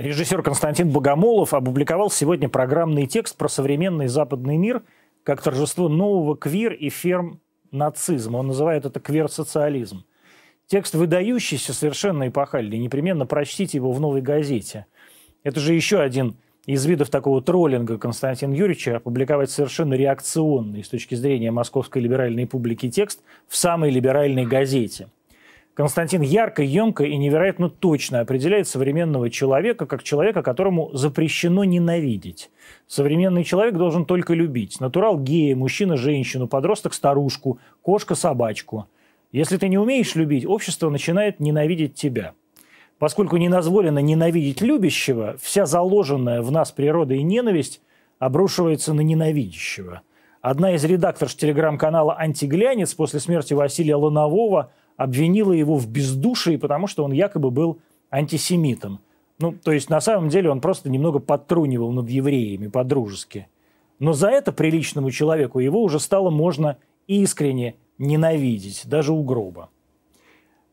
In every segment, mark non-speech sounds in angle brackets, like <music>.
Режиссер Константин Богомолов опубликовал сегодня программный текст про современный западный мир как торжество нового квир и ферм нацизма. Он называет это квир-социализм. Текст выдающийся, совершенно эпохальный. Непременно прочтите его в «Новой газете». Это же еще один из видов такого троллинга Константина Юрьевича опубликовать совершенно реакционный с точки зрения московской либеральной публики текст в самой либеральной газете – Константин ярко, емко и невероятно точно определяет современного человека как человека, которому запрещено ненавидеть. Современный человек должен только любить. Натурал гея, мужчина женщину, подросток старушку, кошка собачку. Если ты не умеешь любить, общество начинает ненавидеть тебя. Поскольку не дозволено ненавидеть любящего, вся заложенная в нас природой ненависть обрушивается на ненавидящего. Одна из редакторш телеграм-канала «Антиглянец» после смерти Василия Ланового – обвинила его в бездушии, потому что он якобы был антисемитом. Ну, то есть на самом деле он просто немного подтрунивал над евреями по-дружески. Но за это приличному человеку его уже стало можно искренне ненавидеть, даже у гроба.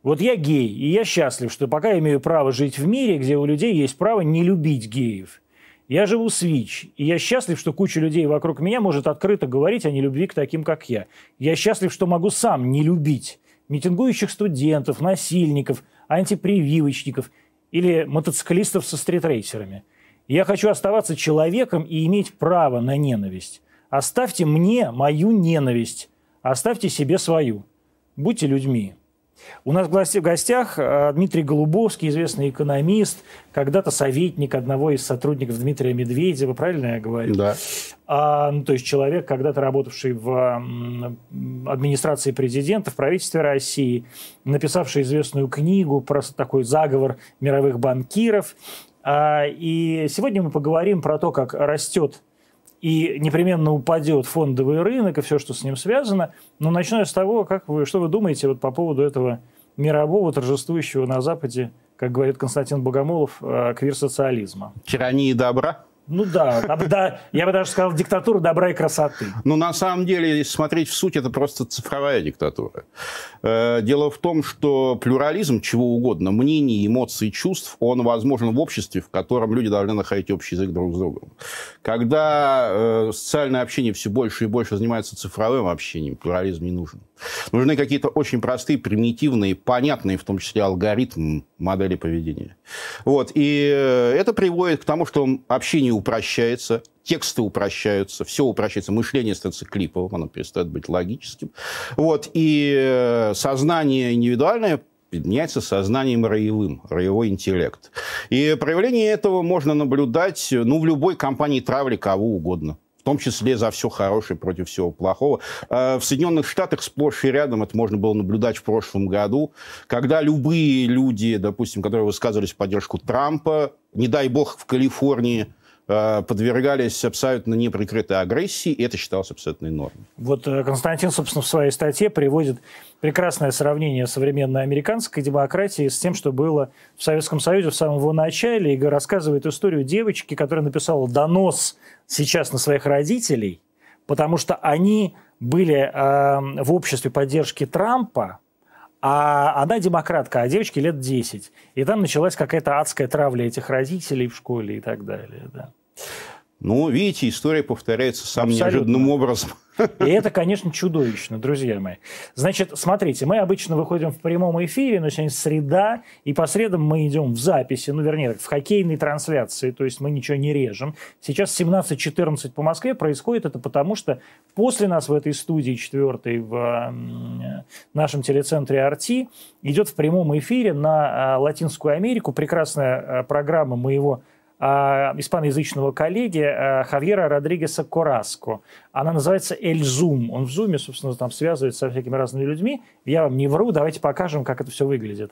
Вот я гей, и я счастлив, что пока имею право жить в мире, где у людей есть право не любить геев. Я живу с ВИЧ, и я счастлив, что куча людей вокруг меня может открыто говорить о нелюбви к таким, как я. Я счастлив, что могу сам не любить митингующих студентов, насильников, антипрививочников или мотоциклистов со стритрейсерами. Я хочу оставаться человеком и иметь право на ненависть. Оставьте мне мою ненависть, оставьте себе свою. Будьте людьми. У нас в гостях э, Дмитрий Голубовский, известный экономист, когда-то советник одного из сотрудников Дмитрия Медведева, правильно я говорю? Да. А, ну, то есть человек, когда-то работавший в администрации президента, в правительстве России, написавший известную книгу про такой заговор мировых банкиров. А, и сегодня мы поговорим про то, как растет и непременно упадет фондовый рынок и все, что с ним связано. Но начну я с того, как вы, что вы думаете вот по поводу этого мирового торжествующего на Западе, как говорит Константин Богомолов, э, квир-социализма. Тирании добра? Ну да, да, я бы даже сказал, диктатура добра и красоты. Ну, на самом деле, смотреть в суть, это просто цифровая диктатура. Э, дело в том, что плюрализм чего угодно, мнений, эмоций, чувств, он возможен в обществе, в котором люди должны находить общий язык друг с другом. Когда э, социальное общение все больше и больше занимается цифровым общением, плюрализм не нужен. Нужны какие-то очень простые, примитивные, понятные, в том числе алгоритмы, модели поведения. Вот. И э, это приводит к тому, что общение упрощается, тексты упрощаются, все упрощается, мышление становится клиповым, оно перестает быть логическим. Вот. И э, сознание индивидуальное меняется сознанием роевым, роевой интеллект. И проявление этого можно наблюдать ну, в любой компании травли кого угодно том числе за все хорошее против всего плохого. Э, в Соединенных Штатах сплошь и рядом это можно было наблюдать в прошлом году, когда любые люди, допустим, которые высказывались в поддержку Трампа, не дай бог в Калифорнии, Э, подвергались абсолютно неприкрытой агрессии, и это считалось абсолютной нормой. Вот э, Константин, собственно, в своей статье приводит прекрасное сравнение современной американской демократии с тем, что было в Советском Союзе в самом его начале, и рассказывает историю девочки, которая написала донос сейчас на своих родителей, потому что они были э, в обществе поддержки Трампа, а она демократка, а девочке лет 10. И там началась какая-то адская травля этих родителей в школе и так далее. Да. Ну, видите, история повторяется самым Абсолютно. неожиданным образом. И это, конечно, чудовищно, друзья мои. Значит, смотрите, мы обычно выходим в прямом эфире, но сегодня среда, и по средам мы идем в записи, ну, вернее, в хоккейной трансляции, то есть мы ничего не режем. Сейчас 17-14 по Москве происходит это потому, что после нас в этой студии четвертой в нашем телецентре «Арти» идет в прямом эфире на а, Латинскую Америку прекрасная а, программа моего испаноязычного коллеги а, Хавьера Родригеса Кораско. Она называется «Эль Зум». Он в Зуме, собственно, там связывается со всякими разными людьми. Я вам не вру, давайте покажем, как это все выглядит.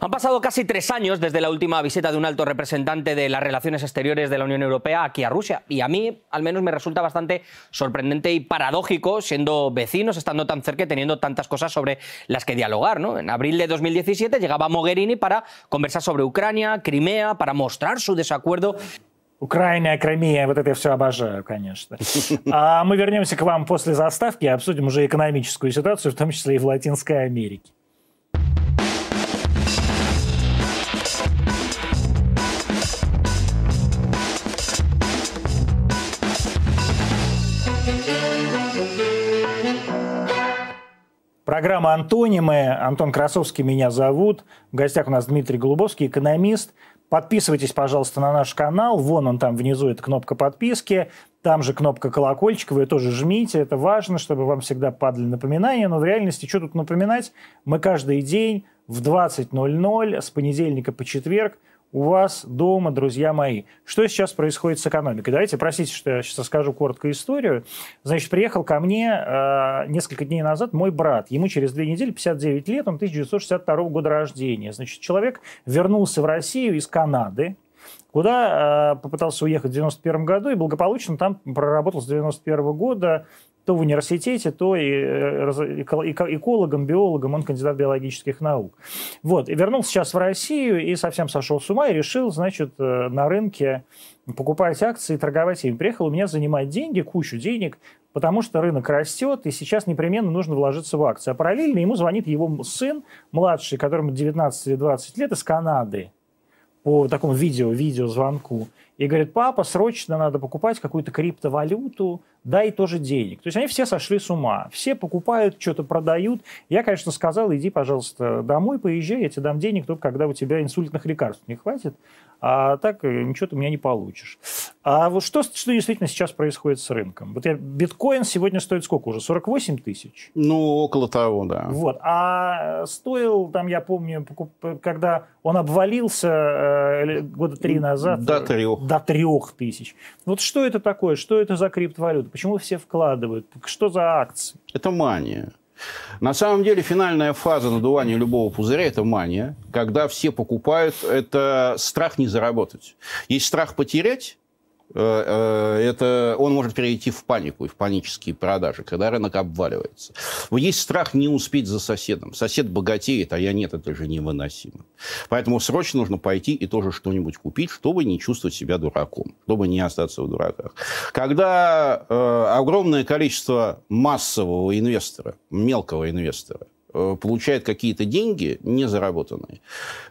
Han pasado casi tres años desde la última visita de un alto representante de las relaciones exteriores de la Unión Europea aquí a Rusia. Y a mí, al menos, me resulta bastante sorprendente y paradójico, siendo vecinos, estando tan cerca y teniendo tantas cosas sobre las que dialogar. ¿no? En abril de 2017 llegaba Mogherini para conversar sobre Ucrania, Crimea, para mostrar su desacuerdo Украина, Кримия, вот это я все обожаю, конечно. <laughs> А мы вернемся к вам после заставки и обсудим уже экономическую ситуацию, в том числе и в Латинской Америке. Программа «Антонимы». Антон Красовский меня зовут. В гостях у нас Дмитрий Голубовский, экономист. Подписывайтесь, пожалуйста, на наш канал. Вон он там внизу, это кнопка подписки. Там же кнопка колокольчика, вы ее тоже жмите. Это важно, чтобы вам всегда падали напоминания. Но в реальности, что тут напоминать? Мы каждый день в 20.00 с понедельника по четверг у вас дома, друзья мои. Что сейчас происходит с экономикой? Давайте, простите, что я сейчас расскажу коротко историю. Значит, приехал ко мне э, несколько дней назад мой брат. Ему через две недели 59 лет, он 1962 года рождения. Значит, человек вернулся в Россию из Канады, куда э, попытался уехать в 91 году и благополучно там проработал с 91 года то в университете, то и э, экологом, биологом, он кандидат биологических наук. Вот, и вернулся сейчас в Россию и совсем сошел с ума и решил, значит, э, на рынке покупать акции торговать ими. Приехал у меня занимать деньги, кучу денег, потому что рынок растет, и сейчас непременно нужно вложиться в акции. А параллельно ему звонит его сын, младший, которому 19 или 20 лет, из Канады, по такому видео, видеозвонку. И говорит, папа, срочно надо покупать какую-то криптовалюту, дай тоже денег. То есть они все сошли с ума. Все покупают, что-то продают. Я, конечно, сказал, иди, пожалуйста, домой, поезжай, я тебе дам денег только когда у тебя инсультных лекарств не хватит. А так э, ничего ты у меня не получишь. А вот что, что действительно сейчас происходит с рынком? Вот я, биткоин сегодня стоит сколько уже? 48 тысяч? Ну, около того, да. Вот. А стоил, там, я помню, когда он обвалился э, года три назад... До трех. До трех тысяч. Вот что это такое? Что это за криптовалюта? Почему все вкладывают? Что за акции? Это мания. На самом деле финальная фаза надувания любого пузыря – это мания. Когда все покупают, это страх не заработать. Есть страх потерять, это он может перейти в панику и в панические продажи, когда рынок обваливается. Есть страх не успеть за соседом. Сосед богатеет, а я нет, это же невыносимо. Поэтому срочно нужно пойти и тоже что-нибудь купить, чтобы не чувствовать себя дураком, чтобы не остаться в дураках. Когда э, огромное количество массового инвестора, мелкого инвестора, Э, получает какие-то деньги незаработанные.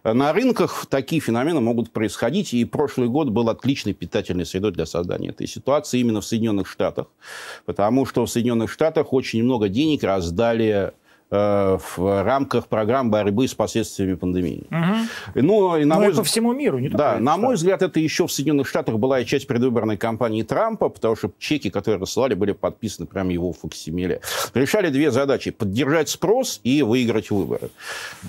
На рынках такие феномены могут происходить, и прошлый год был отличной питательной средой для создания этой ситуации именно в Соединенных Штатах, потому что в Соединенных Штатах очень много денег раздали Э, в рамках программ борьбы с последствиями пандемии. Угу. Ну, и на мой... по всему миру, не Да, на мой взгляд, это еще в Соединенных Штатах была и часть предвыборной кампании Трампа, потому что чеки, которые рассылали, были подписаны прямо его факсимиле. Решали две задачи. Поддержать спрос и выиграть выборы.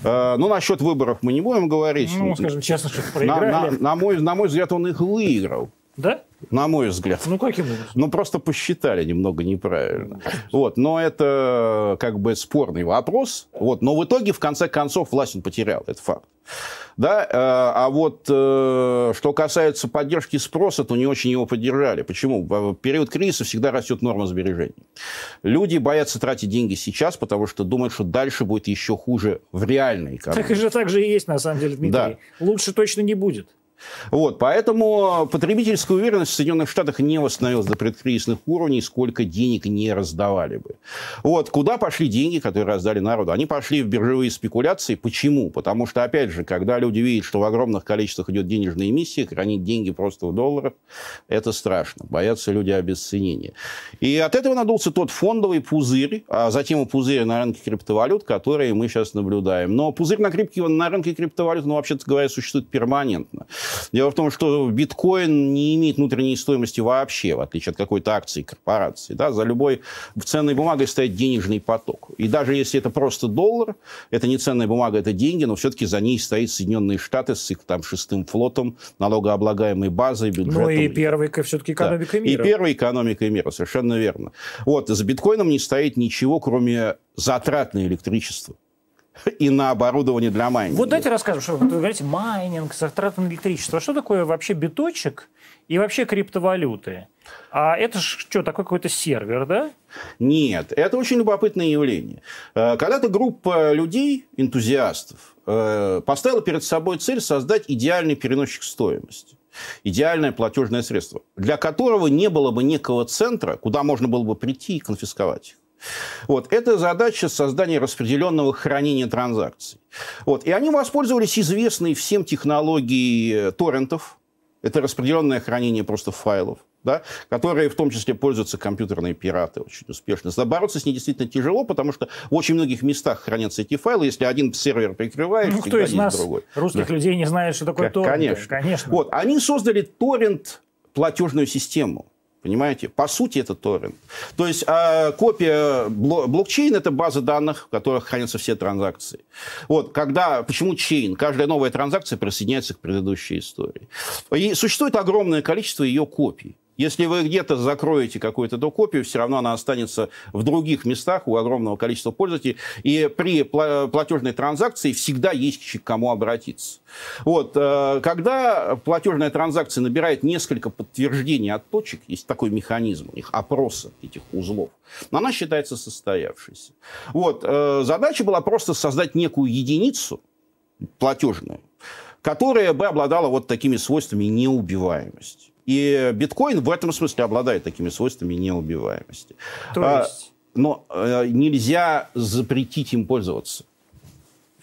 Э, ну, насчет выборов мы не будем говорить. Ну, скажем честно, что проиграли. На, на, на, мой, на мой взгляд, он их выиграл. Да? На мой взгляд. Ну, каким образом? Ну, просто посчитали немного неправильно. Вот, но это как бы спорный вопрос. Вот, но в итоге, в конце концов, власть он потерял. Это факт. Да, э, а вот э, что касается поддержки спроса, то не очень его поддержали. Почему? В период кризиса всегда растет норма сбережений. Люди боятся тратить деньги сейчас, потому что думают, что дальше будет еще хуже в реальной экономике. Так же так же и есть, на самом деле, Дмитрий. Да. Лучше точно не будет. Вот, поэтому потребительская уверенность в Соединенных Штатах не восстановилась до предкризисных уровней, сколько денег не раздавали бы. Вот, куда пошли деньги, которые раздали народу? Они пошли в биржевые спекуляции. Почему? Потому что, опять же, когда люди видят, что в огромных количествах идет денежная эмиссия, хранить деньги просто в долларах, это страшно. Боятся люди обесценения. И от этого надулся тот фондовый пузырь, а затем и пузырь на рынке криптовалют, которые мы сейчас наблюдаем. Но пузырь на, крипке, на рынке криптовалют, ну, вообще-то говоря, существует перманентно. Дело в том, что биткоин не имеет внутренней стоимости вообще, в отличие от какой-то акции корпорации. Да? За любой ценной бумагой стоит денежный поток. И даже если это просто доллар, это не ценная бумага, это деньги, но все-таки за ней стоит Соединенные Штаты с их там шестым флотом, налогооблагаемой базой, бюджетом. Ну и первой все-таки экономикой да. мира. И первой экономикой мира, совершенно верно. Вот, за биткоином не стоит ничего, кроме затрат на электричество и на оборудование для майнинга. Вот дайте расскажем, что вы говорите, майнинг, затраты на электричество. Что такое вообще биточек и вообще криптовалюты? А это что, такой какой-то сервер, да? Нет, это очень любопытное явление. Э, когда-то группа людей, энтузиастов, э, поставила перед собой цель создать идеальный переносчик стоимости идеальное платежное средство, для которого не было бы некого центра, куда можно было бы прийти и конфисковать их. Вот. Это задача создания распределенного хранения транзакций. Вот. И они воспользовались известной всем технологией торрентов, Это распределенное хранение просто файлов, да, которые в том числе пользуются компьютерные пираты очень успешно. Бороться с ней действительно тяжело, потому что в очень многих местах хранятся эти файлы. Если один сервер прикрываешь, ну, кто из нас, другой. русских да. людей, не знает, что такое торрент? Конечно. Конечно. Вот, они создали торрент платежную систему. Понимаете? По сути, это торрент. То есть э, копия блокчейн – это база данных, в которых хранятся все транзакции. Вот, когда, почему чейн? Каждая новая транзакция присоединяется к предыдущей истории. И существует огромное количество ее копий. Если вы где-то закроете какую-то эту копию, все равно она останется в других местах у огромного количества пользователей. И при платежной транзакции всегда есть к кому обратиться. Вот. Э, когда платежная транзакция набирает несколько подтверждений от точек, есть такой механизм у них, опроса этих узлов, но она считается состоявшейся. Вот. Э, задача была просто создать некую единицу платежную, которая бы обладала вот такими свойствами неубиваемости. И биткоин в этом смысле обладает такими свойствами неубиваемости. То а, есть... Но э, нельзя запретить им пользоваться.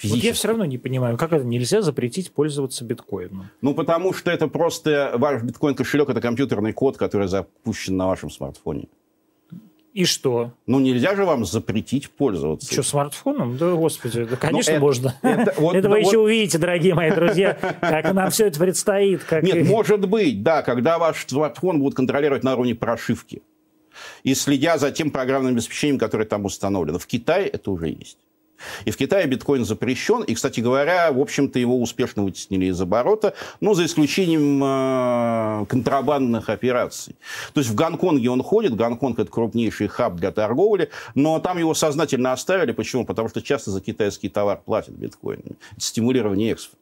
Вот я все равно не понимаю, как это нельзя запретить пользоваться биткоином? Ну, потому что это просто ваш биткоин-кошелек, это компьютерный код, который запущен на вашем смартфоне. И что? Ну, нельзя же вам запретить пользоваться. Что, смартфоном? Да, господи, да, конечно, ну, это, можно. Это, <laughs> вот, это вы вот, еще увидите, дорогие мои друзья, как нам все это предстоит. Как... Нет, может быть, да, когда ваш смартфон будут контролировать на уровне прошивки и следя за тем программным обеспечением, которое там установлено. В Китае это уже есть. И в Китае биткоин запрещен. И, кстати говоря, в общем-то, его успешно вытеснили из оборота, ну, за исключением э, контрабандных операций. То есть в Гонконге он ходит. Гонконг – это крупнейший хаб для торговли. Но там его сознательно оставили. Почему? Потому что часто за китайский товар платят биткоинами. Это стимулирование экспорта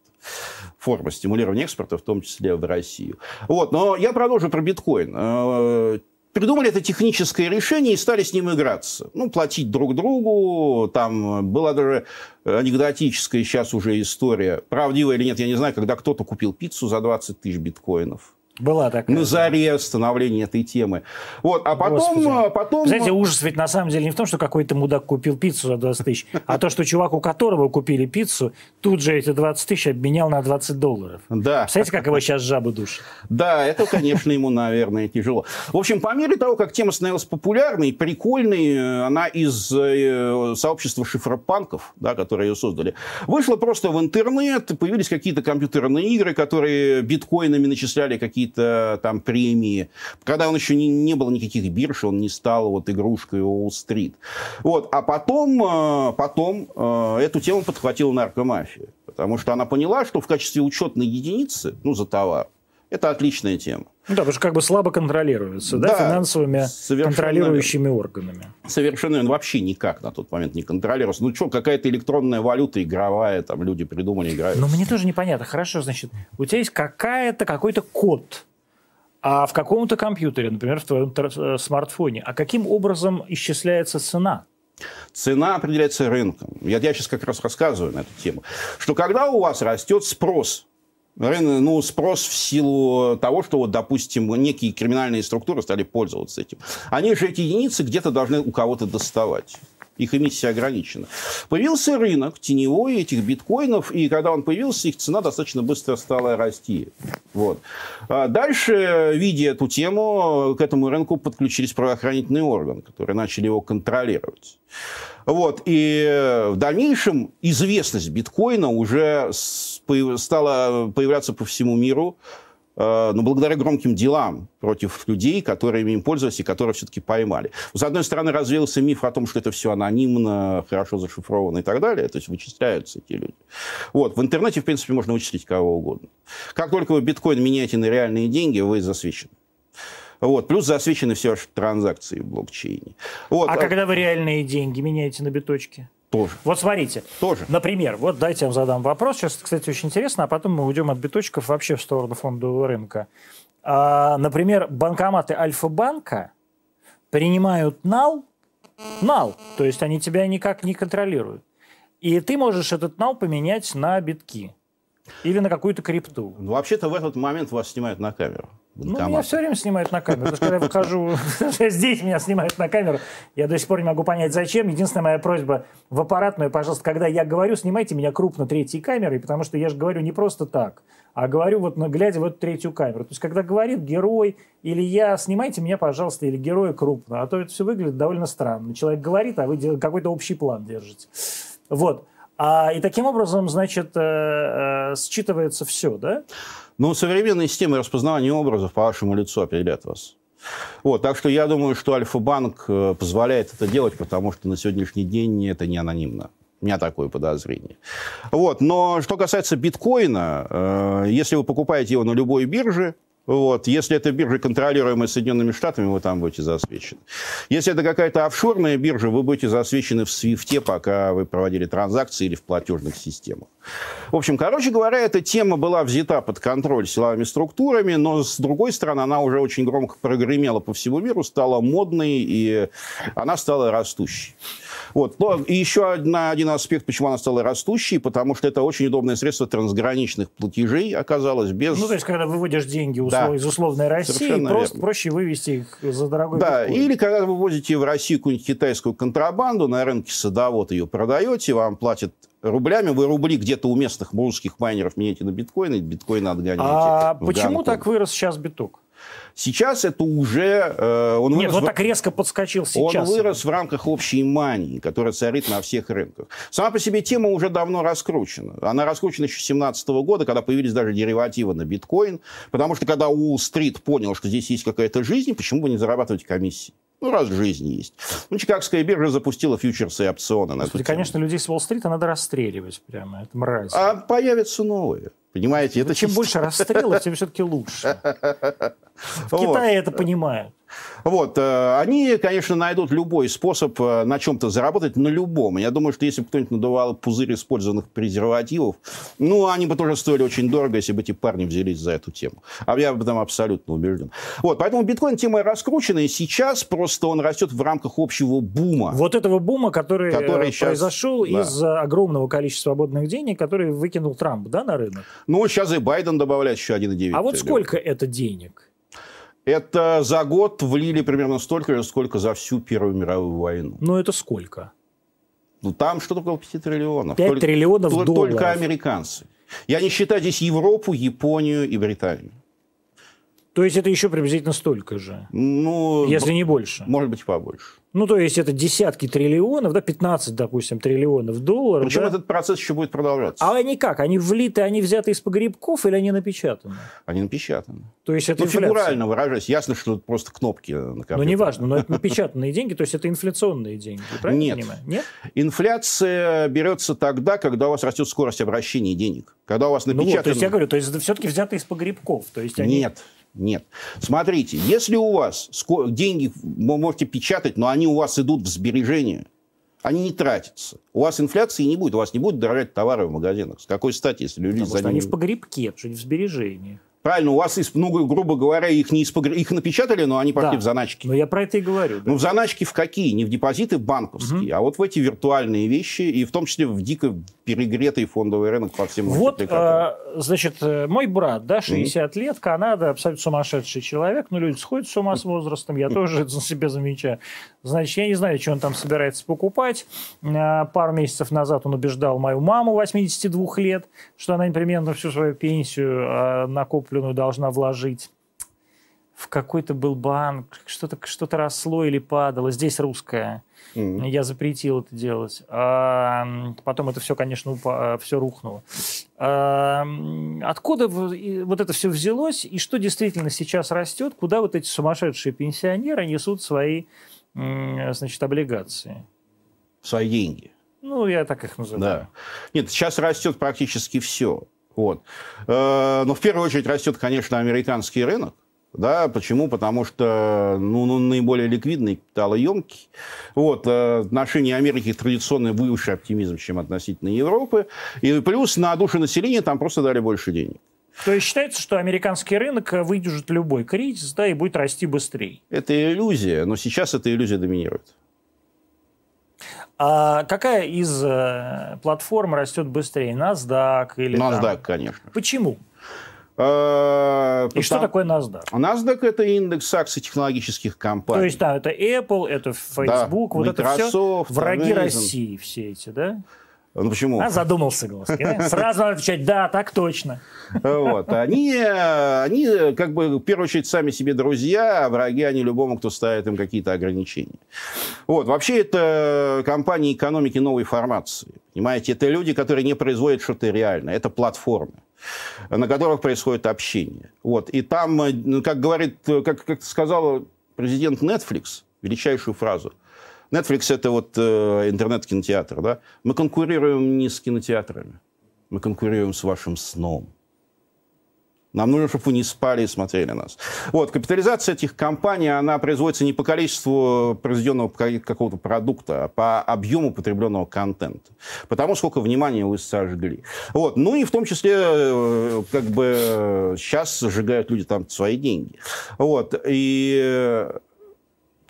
форма стимулирования экспорта, в том числе в Россию. Вот, но я продолжу про биткоин. Придумали это техническое решение и стали с ним играться. Ну, платить друг другу. Там была даже анекдотическая сейчас уже история. Правдивая или нет, я не знаю, когда кто-то купил пиццу за 20 тысяч биткоинов. Была такая. На заре становления этой темы. Вот, а потом... А потом... Знаете, ужас ведь на самом деле не в том, что какой-то мудак купил пиццу за 20 тысяч, а то, что чувак, у которого купили пиццу, тут же эти 20 тысяч обменял на 20 долларов. Да. Представляете, как его сейчас жабы душат? Да, это, конечно, ему, наверное, тяжело. В общем, по мере того, как тема становилась популярной, прикольной, она из э, сообщества шифропанков, да, которые ее создали, вышла просто в интернет, появились какие-то компьютерные игры, которые биткоинами начисляли какие-то какие-то там премии. Когда он еще не, не было никаких бирж, он не стал вот игрушкой Уолл-стрит. Вот. А потом, э, потом э, эту тему подхватила наркомафия. Потому что она поняла, что в качестве учетной единицы, ну, за товар, это отличная тема. Ну да, потому что как бы слабо контролируется, да, да финансовыми контролирующими верно. органами. Совершенно он вообще никак на тот момент не контролировался. Ну что, какая-то электронная валюта игровая, там люди придумали, играют. Ну мне тоже непонятно. Хорошо, значит, у тебя есть какая-то, какой-то код, а в каком-то компьютере, например, в твоем э, смартфоне, а каким образом исчисляется цена? Цена определяется рынком. Я, я сейчас как раз рассказываю на эту тему. Что когда у вас растет спрос ну, спрос в силу того, что, вот, допустим, некие криминальные структуры стали пользоваться этим. Они же эти единицы где-то должны у кого-то доставать их эмиссия ограничена. Появился рынок теневой этих биткоинов, и когда он появился, их цена достаточно быстро стала расти. Вот. А дальше, видя эту тему, к этому рынку подключились правоохранительные органы, которые начали его контролировать. Вот. И в дальнейшем известность биткоина уже стала появляться по всему миру. Э, но благодаря громким делам против людей, которые им пользовались и которые все-таки поймали. С одной стороны, развеялся миф о том, что это все анонимно, хорошо зашифровано и так далее, то есть вычисляются эти люди. Вот. В интернете, в принципе, можно вычислить кого угодно. Как только вы биткоин меняете на реальные деньги, вы засвечены. Вот. Плюс засвечены все ваши транзакции в блокчейне. Вот. А, а когда вы реальные деньги меняете на биточки? Тоже. Вот смотрите. Тоже. Например, вот дайте я вам задам вопрос. Сейчас, кстати, очень интересно, а потом мы уйдем от биточков вообще в сторону фондового рынка. А, например, банкоматы Альфа-банка принимают нал, нал, то есть они тебя никак не контролируют. И ты можешь этот нал поменять на битки или на какую-то крипту. Ну, вообще-то в этот момент вас снимают на камеру. Ну, меня все время снимают на камеру. Потому что когда я выхожу, <laughs> здесь меня снимают на камеру. Я до сих пор не могу понять, зачем. Единственная моя просьба в аппаратную, пожалуйста, когда я говорю, снимайте меня крупно третьей камерой, потому что я же говорю не просто так, а говорю вот глядя в эту третью камеру. То есть, когда говорит герой или я, снимайте меня, пожалуйста, или героя крупно, а то это все выглядит довольно странно. Человек говорит, а вы какой-то общий план держите. Вот. А, и таким образом, значит, э, э, считывается все, да? Ну, современные системы распознавания образов по вашему лицу определят вас. Вот, так что я думаю, что Альфа-банк э, позволяет это делать, потому что на сегодняшний день это не анонимно. У меня такое подозрение. Вот. Но что касается биткоина, э, если вы покупаете его на любой бирже, вот. Если это биржа, контролируемая Соединенными Штатами, вы там будете засвечены. Если это какая-то офшорная биржа, вы будете засвечены в свифте, пока вы проводили транзакции или в платежных системах. В общем, короче говоря, эта тема была взята под контроль силовыми структурами, но, с другой стороны, она уже очень громко прогремела по всему миру, стала модной, и она стала растущей. Вот. Но и еще одна, один аспект, почему она стала растущей, потому что это очень удобное средство трансграничных платежей оказалось без... Ну, то есть, когда выводишь деньги услов... да. из условной России, просто верно. проще вывести их за дорогой Да, биткоин. или когда вы вывозите в Россию какую-нибудь китайскую контрабанду, на рынке садовод ее продаете, вам платят рублями, вы рубли где-то у местных русских майнеров меняете на биткоины, биткоины отгоняете. А почему так вырос сейчас биток? Сейчас это уже... Э, он Нет, он в... так резко подскочил сейчас. Он вырос в рамках общей мании, которая царит на всех рынках. Сама по себе тема уже давно раскручена. Она раскручена еще с 2017 года, когда появились даже деривативы на биткоин. Потому что когда Уолл-стрит понял, что здесь есть какая-то жизнь, почему бы не зарабатывать комиссии? Ну, раз жизнь есть. Ну, Чикагская биржа запустила фьючерсы и опционы на Господи, Конечно, людей с Уолл-стрита надо расстреливать прямо. Это мразь. А появятся новые. Понимаете, это чем больше расстрелов, тем все-таки лучше. <laughs> В Китае это понимают. Вот. Э, они, конечно, найдут любой способ э, на чем-то заработать, на любом. Я думаю, что если бы кто-нибудь надувал пузырь использованных презервативов, ну, они бы тоже стоили очень дорого, если бы эти парни взялись за эту тему. А я об этом абсолютно убежден. Вот. Поэтому биткоин тема раскручена, и сейчас просто он растет в рамках общего бума. Вот этого бума, который, который сейчас... произошел да. из огромного количества свободных денег, который выкинул Трамп, да, на рынок? Ну, сейчас и Байден добавляет еще 1,9. А вот сколько это денег? Это за год влили примерно столько же, сколько за всю Первую мировую войну. Ну, это сколько? Ну, там что-то около 5 триллионов. 5 только, триллионов только, долларов. Только американцы. Я не считаю здесь Европу, Японию и Британию. То есть это еще приблизительно столько же? Ну, если не больше. Может быть, побольше. Ну, то есть это десятки триллионов, да, 15, допустим, триллионов долларов. Причем да? этот процесс еще будет продолжаться. А они как? Они влиты, они взяты из погребков или они напечатаны? Они напечатаны. То есть это ну, инфляция. фигурально выражаясь. Ясно, что это просто кнопки на компьютере. Ну, неважно, но это напечатанные деньги, то есть это инфляционные деньги, правильно Нет. понимаю? Нет. Инфляция берется тогда, когда у вас растет скорость обращения денег. Когда у вас напечатано... Ну вот, то есть я говорю, то есть это все-таки взято из погребков. То есть они... Нет. Нет. Смотрите, если у вас деньги вы можете печатать, но они у вас идут в сбережения, они не тратятся. У вас инфляции не будет, у вас не будет дорожать товары в магазинах. С какой стати, если люди Потому за ними... они в погребке, что не в сбережениях. Правильно, у вас, из, ну, грубо говоря, их не из их напечатали, но они пошли да. в заначки. Ну, я про это и говорю. Да. Ну, в заначки в какие? Не в депозиты банковские, угу. а вот в эти виртуальные вещи, и в том числе в дико перегретый фондовый рынок по всем Вот, а, значит, э, мой брат, да, 60 угу. лет, Канада, абсолютно сумасшедший человек, но люди сходят с ума с возрастом, я тоже это за себя замечаю. Значит, я не знаю, что он там собирается покупать. А, пару месяцев назад он убеждал мою маму 82 лет, что она примерно всю свою пенсию а, накопит купленную должна вложить в какой-то был банк, что-то что росло или падало. Здесь русское. Mm-hmm. Я запретил это делать. А, потом это все, конечно, все рухнуло. А, откуда вот это все взялось и что действительно сейчас растет? Куда вот эти сумасшедшие пенсионеры несут свои значит, облигации? Свои деньги. Ну, я так их называю. Да. Нет, сейчас растет практически все. Вот. Э, но в первую очередь растет, конечно, американский рынок. Да, почему? Потому что ну, ну, наиболее ликвидный, капиталоемкий. Вот, э, отношение Америки традиционно выше оптимизм, чем относительно Европы. И плюс на душу населения там просто дали больше денег. То есть считается, что американский рынок выдержит любой кризис да, и будет расти быстрее. Это иллюзия, но сейчас эта иллюзия доминирует. А какая из э, платформ растет быстрее? NASDAQ или NASDAQ, там? конечно. Почему? Э, И что такое NASDAQ? NASDAQ – это индекс акций технологических компаний. То есть, да, это Apple, это Facebook, да, вот Microsoft, это все враги Amazon. России все эти, да? Ну почему? А задумался. Да? <laughs> Сразу надо отвечать, да, так точно. Вот. Они, они, как бы, в первую очередь, сами себе друзья, а враги они любому, кто ставит им какие-то ограничения. Вот. Вообще, это компании экономики новой формации. Понимаете, это люди, которые не производят что-то реальное. Это платформы на которых происходит общение. Вот. И там, ну, как говорит, как, как сказал президент Netflix, величайшую фразу – Netflix это вот э, интернет-кинотеатр, да? Мы конкурируем не с кинотеатрами, мы конкурируем с вашим сном. Нам нужно, чтобы вы не спали и смотрели нас. Вот, капитализация этих компаний, она производится не по количеству произведенного какого-то продукта, а по объему потребленного контента. Потому сколько внимания вы сожгли. Вот. Ну и в том числе, э, как бы, сейчас сжигают люди там свои деньги. Вот. И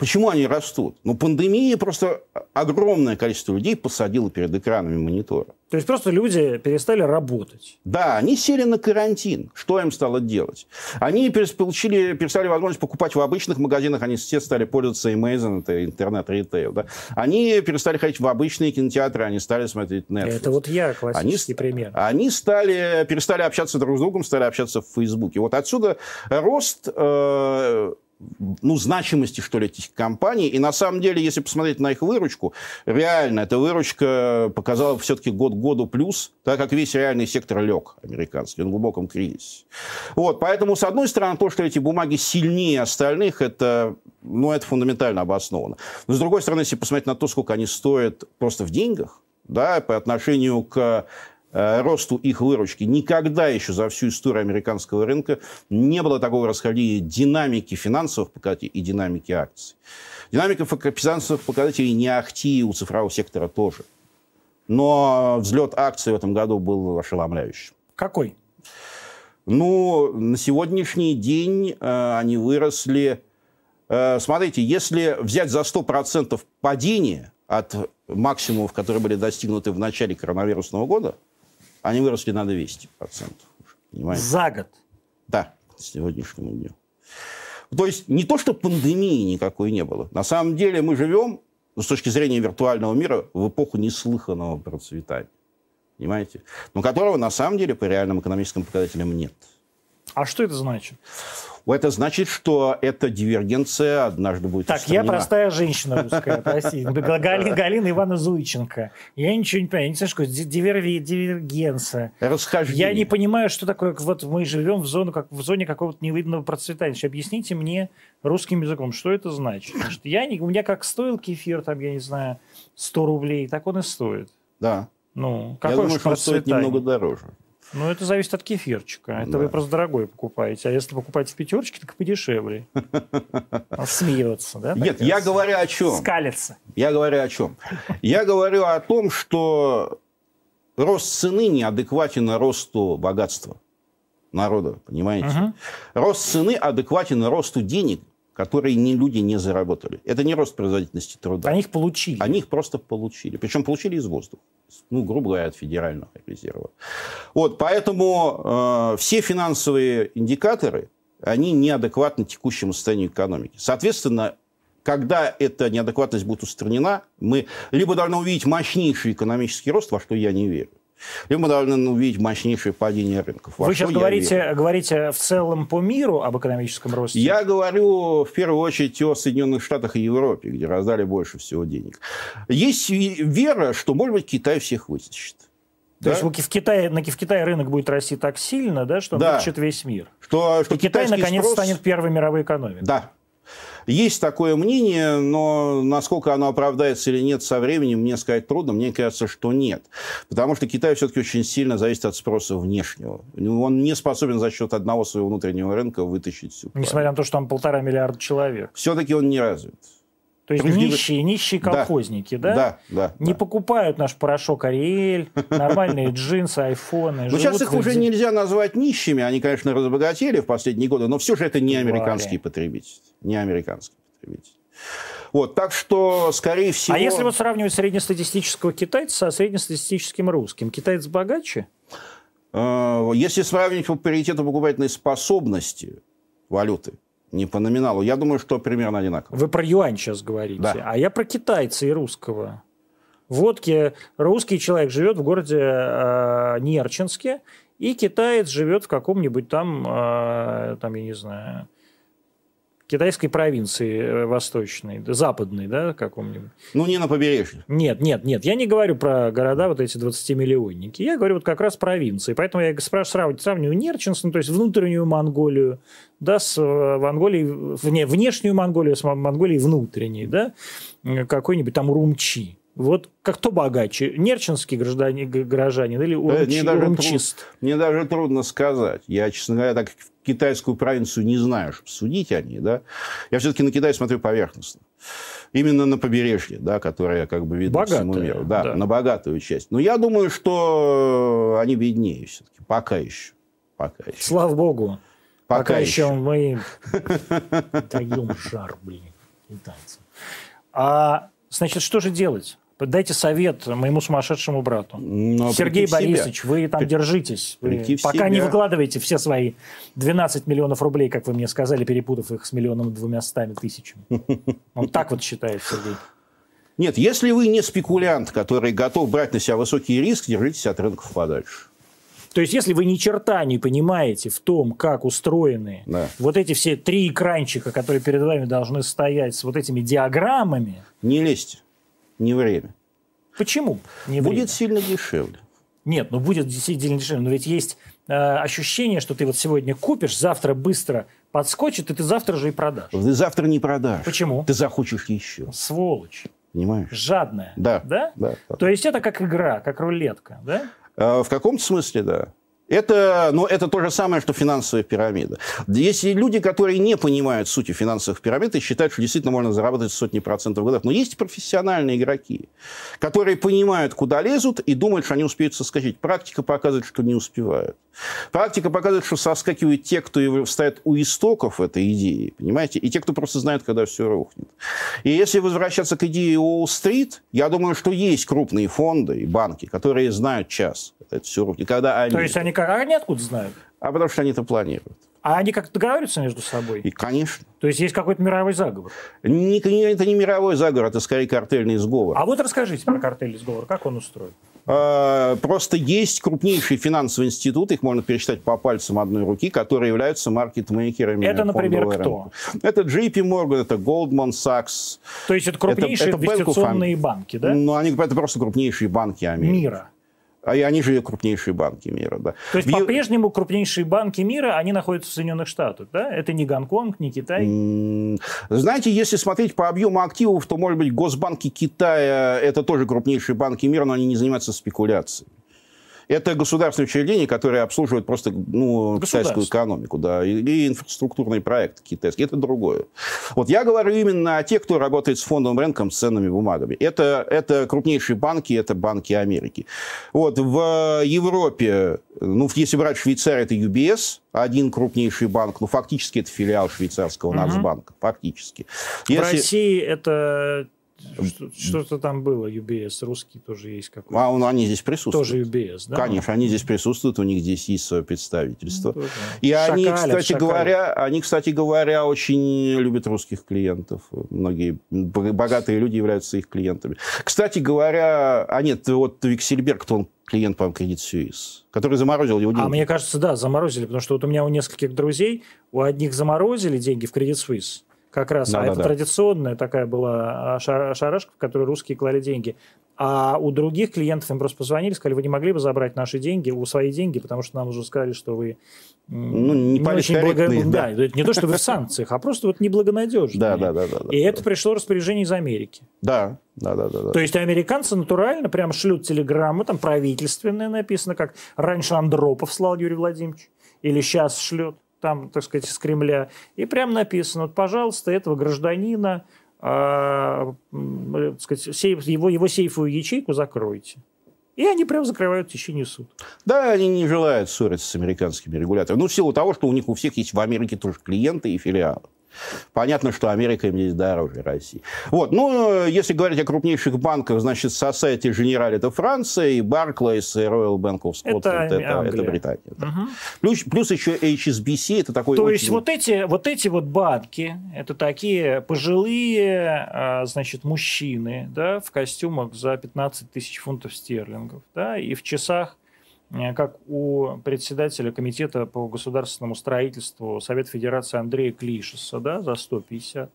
Почему они растут? Ну, пандемия просто огромное количество людей посадила перед экранами монитора. То есть просто люди перестали работать? Да, они сели на карантин. Что им стало делать? Они получили, перестали возможность покупать в обычных магазинах, они все стали пользоваться Amazon, это интернет-ритейл. Да? Они перестали ходить в обычные кинотеатры, они стали смотреть Netflix. Это вот я, классический они, пример. Они стали, перестали общаться друг с другом, стали общаться в Фейсбуке. Вот отсюда рост... Э, ну, значимости, что ли, этих компаний. И на самом деле, если посмотреть на их выручку, реально эта выручка показала все-таки год году плюс, так как весь реальный сектор лег американский, он в глубоком кризисе. Вот, поэтому, с одной стороны, то, что эти бумаги сильнее остальных, это, ну, это фундаментально обосновано. Но, с другой стороны, если посмотреть на то, сколько они стоят просто в деньгах, да, по отношению к росту их выручки. Никогда еще за всю историю американского рынка не было такого расхождения динамики финансовых показателей и динамики акций. Динамика финансовых показателей не ахти у цифрового сектора тоже. Но взлет акций в этом году был ошеломляющим. Какой? Ну, на сегодняшний день э, они выросли. Э, смотрите, если взять за 100% падение от максимумов, которые были достигнуты в начале коронавирусного года, они выросли на 200%. Понимаете? За год? Да, к сегодняшнему дню. То есть не то, что пандемии никакой не было. На самом деле мы живем, ну, с точки зрения виртуального мира, в эпоху неслыханного процветания. Понимаете? Но которого на самом деле по реальным экономическим показателям нет. А что это значит? Это значит, что эта дивергенция однажды будет Так, устранена. я простая женщина русская, прости. <laughs> Галина, Ивановна Зуйченко. Я ничего не понимаю. Я не знаю, что дивергенция. Расхождение. Я не понимаю, что такое... Вот мы живем в, зону, как, в зоне какого-то невыгодного процветания. Объясните мне русским языком, что это значит. Значит, я не, у меня как стоил кефир, там, я не знаю, 100 рублей, так он и стоит. Да. Ну, какое я думаю, что он стоит немного дороже. Ну, это зависит от кефирчика. Это да. вы просто дорогой покупаете. А если покупаете в пятерочке, так подешевле. <laughs> Он смеется, да? Нет, я говорю о чем? Скалится. Я говорю о чем? Я говорю о том, что рост цены неадекватен росту богатства народа, понимаете? Угу. Рост цены адекватен росту денег, которые не, люди не заработали. Это не рост производительности труда. Они их получили. Они их просто получили. Причем получили из воздуха. Ну, грубо говоря, от федеральных резервов. Вот, поэтому э, все финансовые индикаторы, они неадекватны текущему состоянию экономики. Соответственно, когда эта неадекватность будет устранена, мы либо должны увидеть мощнейший экономический рост, во что я не верю, либо мы должны увидеть мощнейшее падение рынков. Вы сейчас говорите, говорите в целом по миру об экономическом росте? Я говорю в первую очередь о Соединенных Штатах и Европе, где раздали больше всего денег. Есть вера, что, может быть, Китай всех вытащит. То да? есть в Китае, в Китае рынок будет расти так сильно, да, что он да. весь мир. Что, что и Китай, наконец, спрос... станет первой мировой экономикой. Да, есть такое мнение, но насколько оно оправдается или нет со временем, мне сказать трудно. Мне кажется, что нет. Потому что Китай все-таки очень сильно зависит от спроса внешнего. Он не способен за счет одного своего внутреннего рынка вытащить всю. Несмотря на то, что там полтора миллиарда человек. Все-таки он не развит. То есть Прежде... нищие, нищие колхозники, да? Да, да. Не да. покупают наш порошок Ариэль, нормальные <laughs> джинсы, айфоны. Ну, сейчас их уже нельзя назвать нищими. Они, конечно, разбогатели в последние годы, но все же это не американский потребитель. Не американский потребитель. Вот, так что, скорее всего... А если вот сравнивать среднестатистического китайца со среднестатистическим русским, китаец богаче? Э, если сравнить по паритету покупательной способности валюты, не по номиналу, я думаю, что примерно одинаково. Вы про юань сейчас говорите, Да. а я про китайца и русского. Водки русский человек живет в городе э, Нерчинске, и китаец живет в каком-нибудь там, э, там, я не знаю, китайской провинции э, восточной, западной, да, каком-нибудь. Ну, не на побережье. Нет, нет, нет, я не говорю про города вот эти 20-миллионники, я говорю вот как раз провинции. Поэтому я спрашиваю, сравниваю, Нерчинск, ну, то есть внутреннюю Монголию, да, с э, Монголией, вне, внешнюю Монголию с Мон- Монголией внутренней, да, э, какой-нибудь там Урумчи. Вот как кто богаче, нерчинский гражданин, горожанин или мне урумчи- даже урумчист? Мне даже трудно сказать. Я, честно говоря, так китайскую провинцию не знаю, чтобы судить о ней. Да? Я все-таки на Китай смотрю поверхностно. Именно на побережье, да, которое как бы видно всему Богатое, миру. Да, да. на богатую часть. Но я думаю, что они беднее все-таки. Пока еще. Пока еще. Слава богу. Пока Пока, еще еще. мы <laughs> даем жар, блин, китайцам. А, значит, что же делать? Дайте совет моему сумасшедшему брату. Но Сергей прийти в себя. Борисович, вы там держитесь. Вы пока не себя. выкладывайте все свои 12 миллионов рублей, как вы мне сказали, перепутав их с миллионом двумястами тысячами. Он так вот считает, Сергей. Нет, если вы не спекулянт, который готов брать на себя высокий риск, держитесь от рынков подальше. То есть, если вы ни черта не понимаете в том, как устроены Да. вот эти все три экранчика, которые перед вами должны стоять с вот этими диаграммами, Не лезьте. Не время. почему не время? Будет сильно дешевле. Нет, ну будет действительно дешевле. Но ведь есть э, ощущение, что ты вот сегодня купишь, завтра быстро подскочит, и ты завтра же и продашь. Ты завтра не продашь. Почему? Ты захочешь еще. Сволочь. Понимаешь? Жадная. Да, Да? да, да. То есть это как игра, как рулетка, да? Э, В каком-то смысле, да. Это, но это то же самое, что финансовая пирамида. Если люди, которые не понимают сути финансовых пирамид и считают, что действительно можно заработать сотни процентов в годах, но есть профессиональные игроки, которые понимают, куда лезут и думают, что они успеют соскочить. Практика показывает, что не успевают. Практика показывает, что соскакивают те, кто и стоят у истоков этой идеи, понимаете, и те, кто просто знают, когда все рухнет. И если возвращаться к идее Уолл-стрит, я думаю, что есть крупные фонды и банки, которые знают час. Это все рухнет. Когда они... То есть они как... А они откуда знают? А потому что они это планируют. А они как договариваются между собой? И, конечно, То есть есть какой-то мировой заговор? не- это не мировой заговор, это скорее картельный сговор. А вот расскажите про картельный сговор, как он устроен? А, Просто есть крупнейшие финансовые институты, их можно пересчитать по пальцам одной руки, которые являются маркетмейкерами. Это, например, кто? рынка. Это JP Morgan, это Goldman Sachs. То есть это крупнейшие это of инвестиционные банки, да? Ну, они, это просто крупнейшие банки Америки. Мира. А они же крупнейшие банки мира, да. То есть В по-прежнему крупнейшие банки мира, они находятся в Соединенных Штатах, да? Это не Гонконг, не Китай. Знаете, если смотреть по объему активов, то, может быть, госбанки Китая – это тоже крупнейшие банки мира, но они не занимаются спекуляцией. Это государственные учреждения, которые обслуживают просто ну, китайскую экономику, да, и, и инфраструктурные проекты китайские. Это другое. Вот я говорю именно о тех, кто работает с фондовым рынком, с ценными бумагами. Это, это крупнейшие банки, это банки Америки. Вот в Европе, ну, если брать Швейцарию, это UBS, один крупнейший банк, ну, фактически это филиал швейцарского Нацбанка, фактически. В России это что-то там было, UBS, русский тоже есть какой-то. А он- они здесь присутствуют. Тоже UBS, да? Конечно, они здесь присутствуют, у них здесь есть свое представительство. Тоже. И они, Шакалят, кстати шакалят. говоря, они, кстати говоря, очень любят русских клиентов. Многие богатые люди являются их клиентами. Кстати говоря, а нет, вот Виксельберг, кто он клиент, по-моему, Credit Suisse, который заморозил его деньги. А мне кажется, да, заморозили, потому что вот у меня у нескольких друзей, у одних заморозили деньги в Credit Suisse, как раз, а Да-да-да. это традиционная такая была а, ша- шарашка, в которой русские клали деньги. А у других клиентов им просто позвонили, сказали, вы не могли бы забрать наши деньги, у свои деньги, потому что нам уже сказали, что вы Ну, не очень благо- Да, да. не то, что вы в санкциях, а просто вот неблагонадежные. Да, да, да, да, да. И это пришло распоряжение из Америки. Да, да, да, да. да. То есть американцы натурально прям шлют телеграммы, там правительственные написано, как раньше Андропов слал Юрий Владимирович, или сейчас шлет, там, так сказать, из Кремля. И прям написано, вот, пожалуйста, этого гражданина, а, э, сказать, сейф- его, его сейфовую ячейку закройте. И они прям закрывают в течение суток. Да, они не желают ссориться с американскими регуляторами. Ну, в силу того, что у них у всех есть в Америке тоже клиенты и филиалы. Понятно, что Америка им здесь дороже России. Вот, ну, если говорить о крупнейших банках, значит, Society Generale это Франция, и Barclays, и Royal Bank of Scotland это, это, это Британия. Да. Угу. Плюс, плюс еще HSBC, это такой То очень... есть вот эти, вот эти вот банки, это такие пожилые, а, значит, мужчины, да, в костюмах за 15 тысяч фунтов стерлингов, да, и в часах Э, как у председателя комитета по государственному строительству Совета Федерации Андрея Клишеса, да, за 150.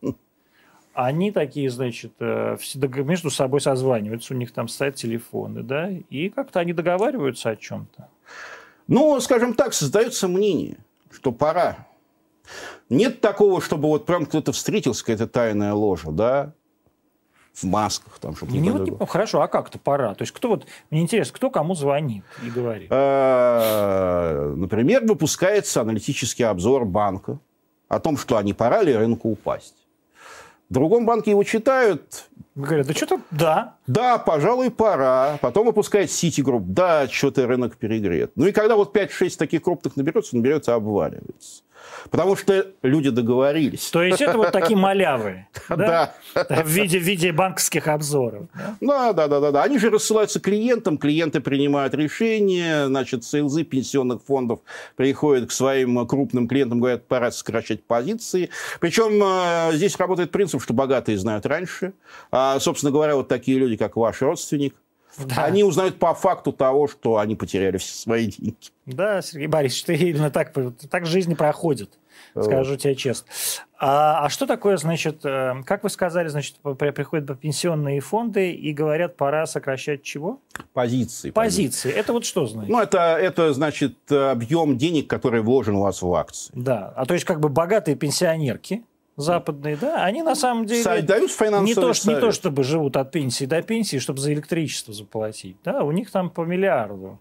Они такие, значит, э, между собой созваниваются, у них там стоят телефоны, да, и как-то они договариваются о чем-то. Ну, скажем так, создается мнение, что пора. Нет такого, чтобы вот прям кто-то встретился, какая-то тайная ложа, да, в масках. Там, чтобы не, вот, не, хорошо, а как-то пора? То есть кто вот, мне интересно, кто кому звонит и говорит? Э, например, выпускается аналитический обзор банка о том, что они пора ли рынку упасть. В другом банке его читают. Говорят, да что-то да. Да, пожалуй, пора. Потом выпускает Citigroup. Да, что-то рынок перегрет. Ну и когда вот 5-6 таких крупных наберется, наберется, обваливается. Потому что люди договорились. То есть это вот такие малявы, <laughs> да? В виде, в виде банковских обзоров. Да, да, да, да, да. Они же рассылаются клиентам, клиенты принимают решения, значит, сейлзы пенсионных фондов приходят к своим крупным клиентам, говорят, пора сокращать позиции. Причем э, здесь работает принцип, что богатые знают раньше. А, собственно говоря, вот такие люди, как ваш родственник, да. Они узнают по факту того, что они потеряли все свои деньги. Да, Сергей Борисович, ты именно так, так жизнь проходит, скажу тебе честно. А, а что такое, значит, э, как вы сказали, значит, приходят пенсионные фонды и говорят, пора сокращать чего? Позиции. Позиции. Это вот что значит? Ну, это, это значит объем денег, который вложен у вас в акции. Да, а то есть как бы богатые пенсионерки, западные, да, они на самом деле дают не то, не то, чтобы живут от пенсии до пенсии, чтобы за электричество заплатить. Да, у них там по миллиарду.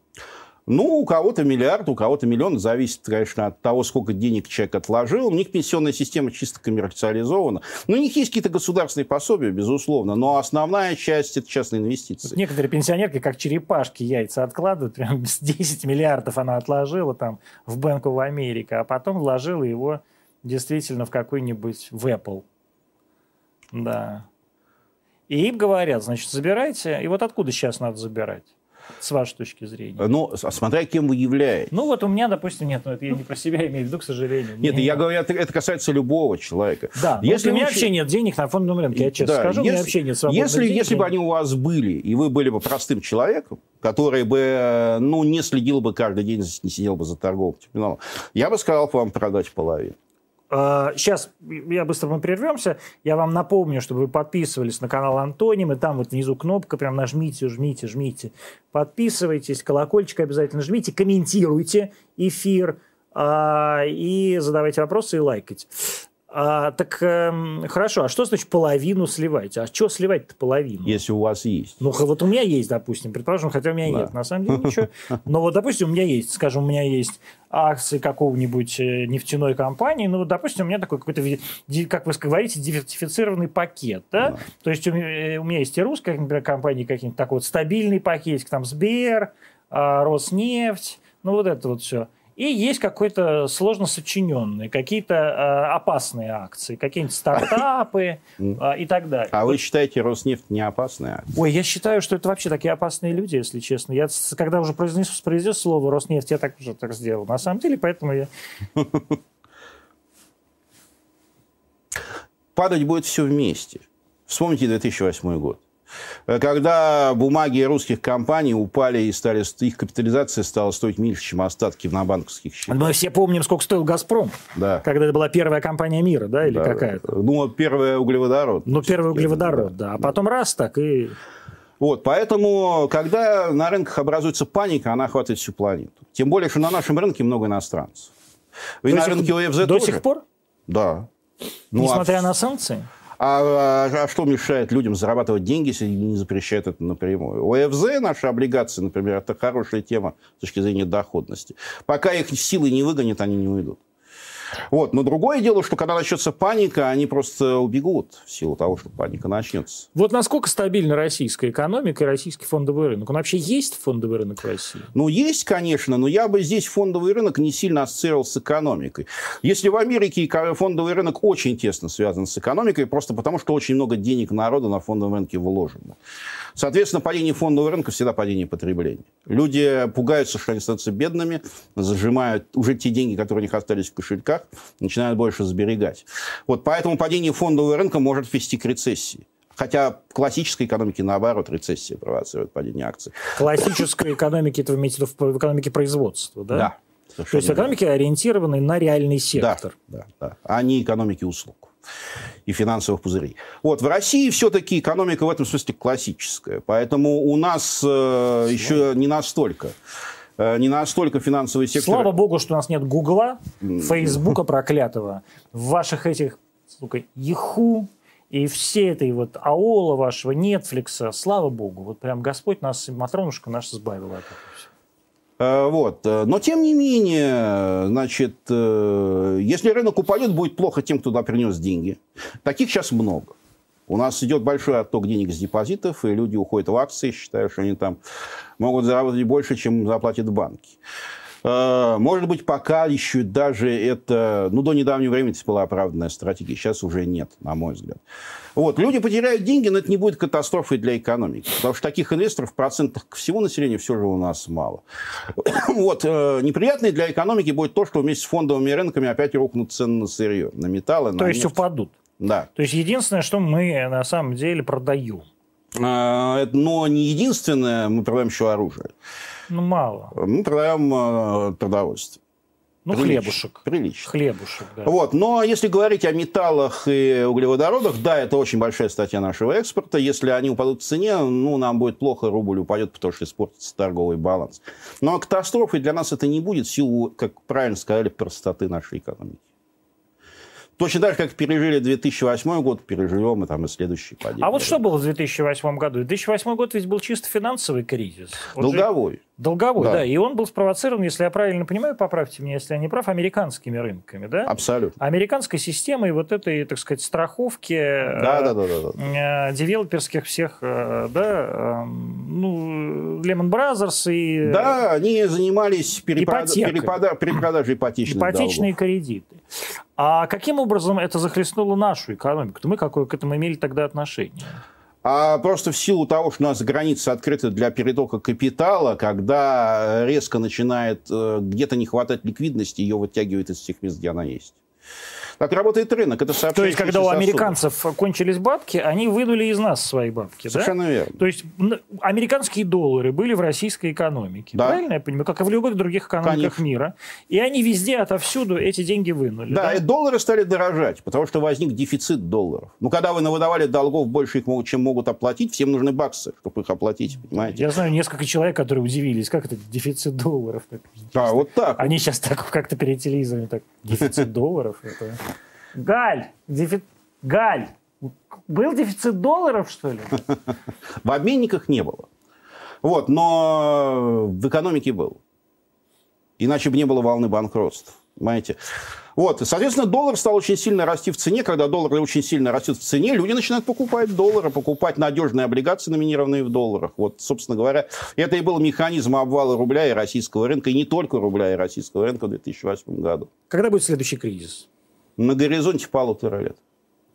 Ну, у кого-то миллиард, у кого-то миллион. Зависит, конечно, от того, сколько денег человек отложил. У них пенсионная система чисто коммерциализована. Ну, у них есть какие-то государственные пособия, безусловно, но основная часть – это частные инвестиции. Некоторые пенсионерки, как черепашки, яйца откладывают. Прям <laughs> 10 миллиардов она отложила там в Банку в Америке, а потом вложила его действительно в какой-нибудь в Apple. Да. И им говорят, значит, забирайте. И вот откуда сейчас надо забирать? С вашей точки зрения. Ну, смотря кем вы являетесь. Ну, вот у меня, допустим, нет, но это я не про себя имею в виду, к сожалению. Нет, я говорю, это, это касается любого человека. Да, если у меня вообще нет денег на фондовом рынке, я честно да, скажу, если, у меня вообще нет свободных если, денег. Если бы они у вас были, и вы были бы простым человеком, который бы, ну, не следил бы каждый день, не сидел бы за торговым терминалом, я бы сказал вам продать половину. Сейчас я быстро мы прервемся. Я вам напомню, чтобы вы подписывались на канал Антоним, и там вот внизу кнопка, прям нажмите, жмите, жмите. Подписывайтесь, колокольчик обязательно жмите, комментируйте эфир а, и задавайте вопросы и лайкайте. А, так э, хорошо, а что значит половину сливать? А что сливать-то половину? Если у вас есть. Ну, вот у меня есть, допустим, предположим, хотя у меня да. нет, на самом деле ничего. Но вот, допустим, у меня есть, скажем, у меня есть акции какого-нибудь э, нефтяной компании, ну, допустим, у меня такой какой-то, как вы говорите, диверсифицированный пакет, да? да. То есть у меня, э, меня есть и русская, например, компания какие-нибудь такой вот стабильный пакетик, там Сбер, а, Роснефть, ну, вот это вот все. И есть какой-то сложно сочиненный, какие-то э, опасные акции, какие-нибудь стартапы э, и так далее. А вы считаете Роснефть не опасная? Ой, я считаю, что это вообще такие опасные люди, если честно. Я когда уже произнес, произнес слово Роснефть, я так уже так сделал. На самом деле, поэтому я... <laughs> Падать будет все вместе. Вспомните 2008 год. Э, когда бумаги русских компаний упали и стали, их капитализация стала стоить меньше, чем остатки на банковских счетах. Мы все помним, сколько стоил «Газпром», да. когда это была первая компания мира, да, или да. какая-то? Ну, первая углеводород. Ну, первый углеводород, да. да. А потом раз так и... Вот, поэтому, когда на рынках образуется паника, она охватывает всю планету. Тем более, что на нашем рынке много иностранцев. И до на сих, рынке ОФЗ До тоже? сих пор? Да. Ну, Несмотря а... на санкции? А, а, а что мешает людям зарабатывать деньги, если не запрещают это напрямую? ОФЗ, наши облигации, например, это хорошая тема с точки зрения доходности. Пока их силы не выгонят, они не уйдут. Вот. Но другое дело, что когда начнется паника, они просто убегут в силу того, что паника начнется. Вот насколько стабильна российская экономика и российский фондовый рынок? Он вообще есть фондовый рынок в России? Ну, есть, конечно, но я бы здесь фондовый рынок не сильно ассоциировал с экономикой. Если в Америке фондовый рынок очень тесно связан с экономикой, просто потому что очень много денег народа на фондовом рынке вложено. Соответственно, падение фондового рынка всегда падение потребления. Люди пугаются, что они становятся бедными, зажимают уже те деньги, которые у них остались в кошельках, начинают больше сберегать. Вот поэтому падение фондового рынка может вести к рецессии. Хотя в классической экономике, наоборот, рецессия провоцирует падение акций. Классической экономике, это вы имеете в виду в экономике производства, да? Да. То есть экономики ориентированы на реальный сектор. Да, да, да. а не экономики услуг и финансовых пузырей. Вот, в России все-таки экономика в этом смысле классическая, поэтому у нас э, еще не настолько э, не настолько финансовый сектор. Слава богу, что у нас нет Гугла, Фейсбука проклятого, ваших этих, сука, Яху и все этой вот Аола вашего, Нетфликса. Слава богу, вот прям Господь нас, Матронушка наш избавил от этого. Э, вот. Но, тем не менее, значит, э, если рынок упадет, будет плохо тем, кто туда принес деньги. Таких сейчас много. У нас идет большой отток денег с депозитов, и люди уходят в акции, считая, что они там могут заработать больше, чем заплатят банки. Э, может быть, пока еще даже это, ну, до недавнего времени это была оправданная стратегия, сейчас уже нет, на мой взгляд. Вот, люди потеряют деньги, но это не будет катастрофой для экономики, потому что таких инвесторов в процентах к всему населению все же у нас мало. <coughs> Вот, э, неприятно для экономики будет то, что вместе с фондовыми рынками опять рухнут цены на сырье, на металлы, на То есть упадут? Да. То есть единственное, что мы на самом деле продаем? Э, но не единственное, мы продаем еще оружие. Ну, мало. Мы продаем э, продовольствие. Ну, Прилич, хлебушек. Прилично. Хлебушек, да. Вот. Но если говорить о металлах и углеводородах, да, это очень большая статья нашего экспорта. Если они упадут в цене, ну, нам будет плохо, рубль упадет, потому что испортится торговый баланс. Но катастрофой для нас это не будет в силу, как правильно сказали, простоты нашей экономики. Точно так же, как пережили 2008 год, переживем и там и следующий падение. А вот что было в 2008 году? 2008 год ведь был чисто финансовый кризис. Он Долговой. Же... Долговой, да. да. И он был спровоцирован, если я правильно понимаю, поправьте меня, если я не прав, американскими рынками, да? Абсолютно. Американской системой вот этой, так сказать, страховки да, да, да, да, да. Э, девелоперских всех, э, да, э, ну, Lehman Brothers и... Да, они занимались перепрод... перепрода... перепродажей ипотечных Ипотечные долгов. кредиты. А каким образом это захлестнуло нашу экономику? Мы какое к этому имели тогда отношение? а просто в силу того, что у нас границы открыты для перетока капитала, когда резко начинает э, где-то не хватать ликвидности, ее вытягивает из тех мест, где она есть. Так работает рынок. Это То есть, когда у американцев сосудов. кончились бабки, они вынули из нас свои бабки, Совершенно да? верно. То есть, американские доллары были в российской экономике, да. правильно я понимаю? Как и в любых других экономиках Конечно. мира. И они везде, отовсюду эти деньги вынули. Да, да, и доллары стали дорожать, потому что возник дефицит долларов. Ну, когда вы навыдавали долгов больше, чем могут оплатить, всем нужны баксы, чтобы их оплатить, понимаете? Я знаю несколько человек, которые удивились, как это дефицит долларов. Да, вот так. Они сейчас так как-то перед телевизором так, дефицит долларов. Это... Галь, дефи... Галь, был дефицит долларов, что ли? В обменниках не было. Вот, но в экономике был. Иначе бы не было волны банкротств. Понимаете? Вот, соответственно, доллар стал очень сильно расти в цене. Когда доллар очень сильно растет в цене, люди начинают покупать доллары, покупать надежные облигации, номинированные в долларах. Вот, собственно говоря, это и был механизм обвала рубля и российского рынка, и не только рубля и российского рынка в 2008 году. Когда будет следующий кризис? На горизонте полутора лет.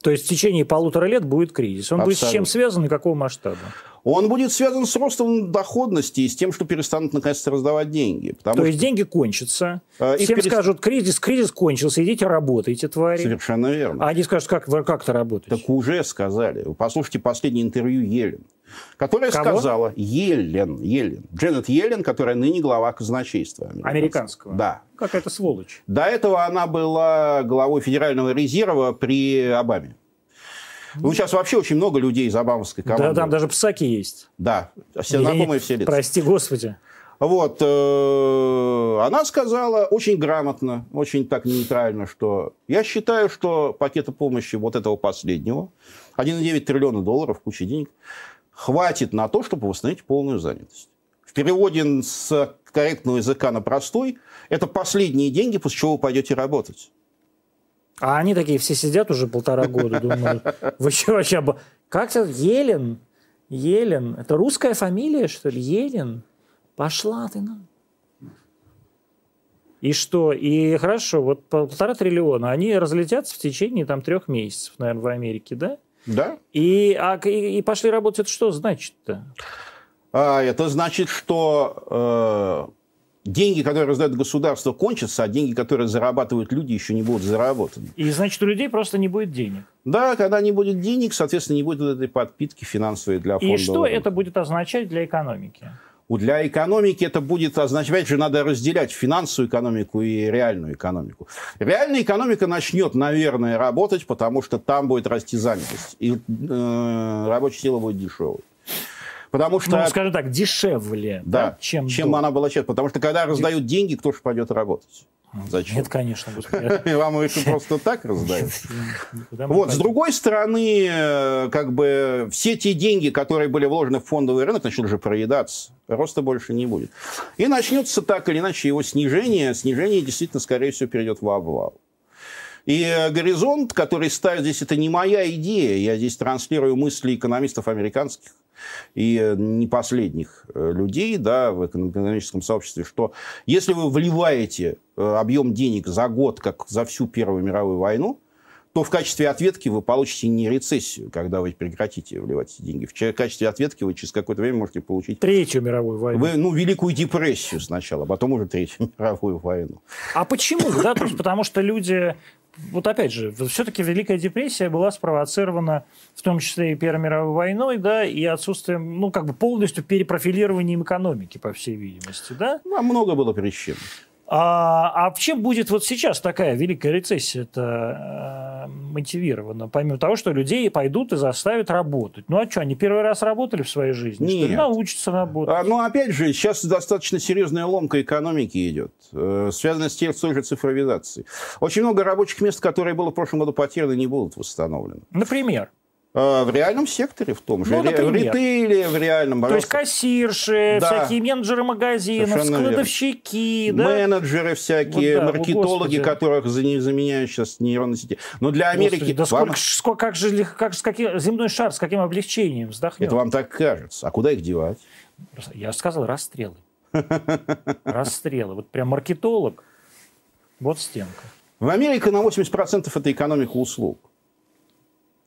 То есть в течение полутора лет будет кризис. Он Абсолютно. будет с чем связан и какого масштаба? Он будет связан с ростом доходности и с тем, что перестанут наконец-то раздавать деньги. То что... есть деньги кончатся, э, всем перест... скажут, кризис, кризис кончился, идите работайте, твари. Совершенно верно. А они скажут, как, как то работаете? Так уже сказали. Послушайте последнее интервью Елен, которая Кого? сказала, Елен, Елен, Дженнет Елен, которая ныне глава казначейства. Американского. американского. Да. Какая-то сволочь. До этого она была главой Федерального резерва при Обаме. Ну, сейчас вообще очень много людей из обамовской команды. Да, там даже псаки есть. Да, все знакомые все лица. Прости господи. Вот, э, она сказала очень грамотно, очень так нейтрально, что я считаю, что пакета помощи вот этого последнего, 1,9 триллиона долларов, куча денег, хватит на то, чтобы восстановить полную занятость. В переводе с корректного языка на простой, это последние деньги, после чего вы пойдете работать. А они такие все сидят уже полтора года, думают, вы <laughs> что вообще... Как это? Елен? Елен? Это русская фамилия, что ли? Елен? Пошла ты на... И что? И хорошо, вот полтора триллиона, они разлетятся в течение там трех месяцев, наверное, в Америке, да? Да. И, а, и, и пошли работать, это что значит-то? А, это значит, что э, деньги, которые раздает государство, кончатся, а деньги, которые зарабатывают люди, еще не будут заработаны. И значит, у людей просто не будет денег. Да, когда не будет денег, соответственно, не будет этой подпитки финансовой для фонда. И что это будет означать для экономики? Для экономики это будет означать, что надо разделять финансовую экономику и реальную экономику. Реальная экономика начнет, наверное, работать, потому что там будет расти занятость. И э, рабочая сила будет дешевой. Потому что... Ну, скажем так, дешевле, да, да, чем, чем она была сейчас. Потому что когда раздают деньги, кто же пойдет работать? Зачем? Нет, конечно, господи. <laughs> Вам их просто так раздают. Вот, с другой стороны, э, как бы все те деньги, которые были вложены в фондовый рынок, начнут уже проедаться. Роста больше не будет. И начнется так или иначе его снижение. Снижение действительно, скорее всего, перейдет в обвал. И э, горизонт, который ставит здесь, это не моя идея. Я здесь транслирую мысли экономистов американских и э, не последних э, людей да, в экономическом сообществе, что если вы вливаете э, объем денег за год, как за всю Первую мировую войну, то в качестве ответки вы получите не рецессию, когда вы прекратите вливать эти деньги. В качестве ответки вы через какое-то время можете получить... Третью мировую войну. Вы, ну, Великую депрессию сначала, а потом уже Третью <laughs> мировую войну. А почему? Да, то есть потому что люди вот опять же, все-таки Великая депрессия была спровоцирована в том числе и Первой мировой войной, да, и отсутствием, ну, как бы полностью перепрофилированием экономики, по всей видимости, да? Ну, а много было причин. А, а чем будет вот сейчас такая великая рецессия-то э, мотивирована? Помимо того, что людей пойдут и заставят работать. Ну а что, они первый раз работали в своей жизни? Нет. Что ли? Научатся работать. А, ну, опять же, сейчас достаточно серьезная ломка экономики идет, э, связанная с той же цифровизацией. Очень много рабочих мест, которые было в прошлом году потеряны, не будут восстановлены. Например? А, в реальном секторе в том же. Ну, в ритейле, в реальном. То есть кассирши, да. всякие менеджеры магазинов, Совершенно складовщики. Да? Менеджеры всякие, вот, да, маркетологи, Господи. которых заменяют сейчас нейронные сети. Но для Америки... Господи, да вам... сколько, сколько, как же как, с каким, земной шар, с каким облегчением вздохнет? Это вам так кажется. А куда их девать? Я сказал расстрелы. <laughs> Расстрелы. Вот прям маркетолог. Вот стенка. В Америке на 80% это экономика услуг.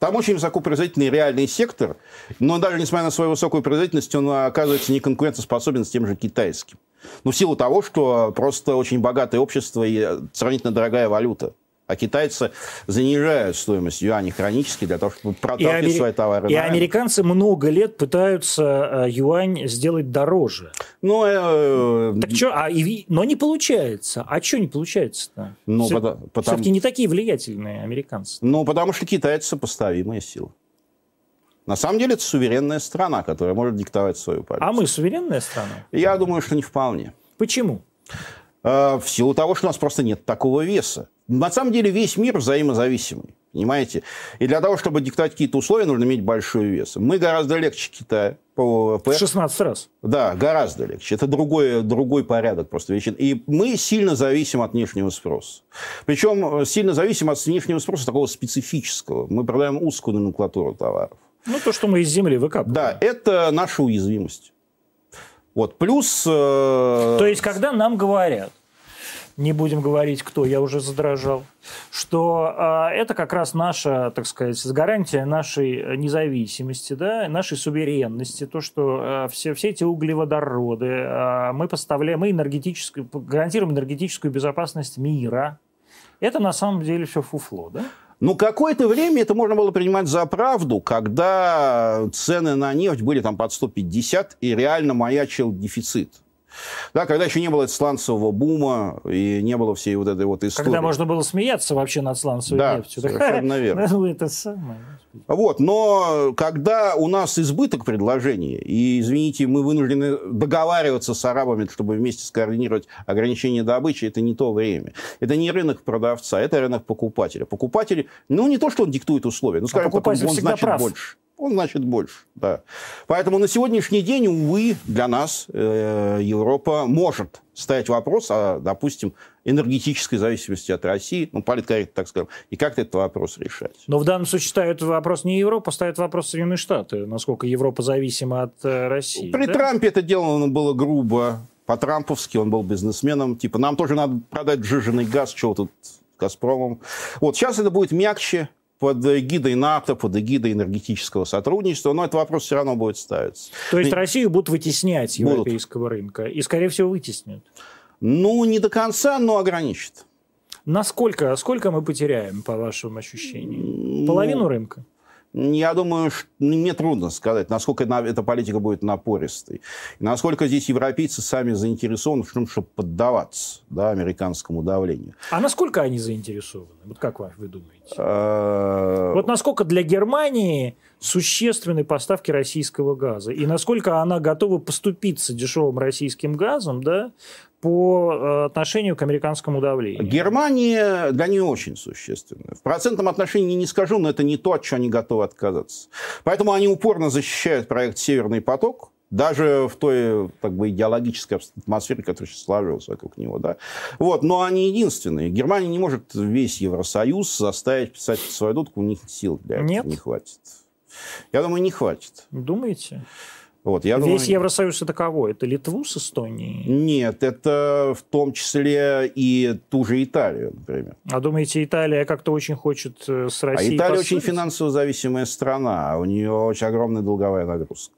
Там очень высокопроизводительный реальный сектор, но даже несмотря на свою высокую производительность, он оказывается не конкурентоспособен с тем же китайским. Ну, в силу того, что просто очень богатое общество и сравнительно дорогая валюта. А китайцы занижают стоимость юаней хронически для того, чтобы проталкивать Амери... свои товары. И американцы много лет пытаются э, юань сделать дороже. Ну, э... Так что, а, и... но не получается. А что не получается-то? Ну, Все... потому... Все-таки не такие влиятельные американцы. Ну, потому что китайцы сопоставимая сила. На самом деле это суверенная страна, которая может диктовать свою политику. А мы суверенная страна? Я думаю, что не вполне. Почему? Э, в силу того, что у нас просто нет такого веса. На самом деле весь мир взаимозависимый. Понимаете? И для того, чтобы диктовать какие-то условия, нужно иметь большой вес. Мы гораздо легче Китая по ВВП. 16 раз. Да, гораздо легче. Это другой, другой порядок просто вещей. И мы сильно зависим от внешнего спроса. Причем сильно зависим от внешнего спроса такого специфического. Мы продаем узкую номенклатуру товаров. Ну, то, что мы из земли выкапываем. Да, это наша уязвимость. Вот, плюс... Э... То есть, когда нам говорят, не будем говорить кто, я уже задрожал, что э, это как раз наша, так сказать, гарантия нашей независимости, да, нашей суверенности, то, что э, все, все эти углеводороды, э, мы поставляем, мы энергетическую, гарантируем энергетическую безопасность мира. Это на самом деле все фуфло, да? Ну, какое-то время это можно было принимать за правду, когда цены на нефть были там под 150, и реально маячил дефицит. Да, когда еще не было сланцевого бума и не было всей вот этой вот истории. Когда можно было смеяться вообще над сланцевой да, нефтью. совершенно верно. <laughs> Ну, это самое. Вот, но когда у нас избыток предложений, и, извините, мы вынуждены договариваться с арабами, чтобы вместе скоординировать ограничение добычи, это не то время. Это не рынок продавца, это рынок покупателя. Покупатель, ну, не то, что он диктует условия, ну, скажем, а покупатель он значит прав. больше. Он значит больше. Да. Поэтому на сегодняшний день, увы, для нас э, Европа может ставить вопрос о, допустим, энергетической зависимости от России, ну, политкорректно так скажем, и как этот вопрос решать. Но в данном случае ставит вопрос не Европа, ставит вопрос Соединенные Штаты, насколько Европа зависима от э, России. При да? Трампе это делано было грубо, по-трамповски, он был бизнесменом, типа, нам тоже надо продать сжиженный газ, чего тут Газпромом. Вот сейчас это будет мягче, под эгидой НАТО, под эгидой энергетического сотрудничества, но этот вопрос все равно будет ставиться. То есть Россию будут вытеснять с европейского будут. рынка и, скорее всего, вытеснят? Ну, не до конца, но ограничат. Насколько, сколько мы потеряем, по вашим ощущениям? Половину ну, рынка? Я думаю, что ну, мне трудно сказать, насколько эта политика будет напористой. И насколько здесь европейцы сами заинтересованы в том, чтобы поддаваться да, американскому давлению. А насколько они заинтересованы? Вот как вы думаете? А, вот насколько для Германии существенны поставки российского газа? И насколько она готова поступиться дешевым российским газом да, по э, отношению к американскому давлению? Германия для нее очень существенная. В процентном отношении не скажу, но это не то, от чего они готовы отказаться. Поэтому они упорно защищают проект «Северный поток», даже в той как бы, идеологической атмосфере, которая сейчас сложилась вокруг него. Да? Вот, но они единственные. Германия не может весь Евросоюз заставить писать свою дудку, у них сил для этого Нет? не хватит. Я думаю, не хватит. Думаете? Вот, я Весь думаю, Евросоюз это кого? Это Литву с Эстонией? Нет, это в том числе и ту же Италию, например. А думаете, Италия как-то очень хочет э, с Россией А Италия очень финансово зависимая страна, у нее очень огромная долговая нагрузка.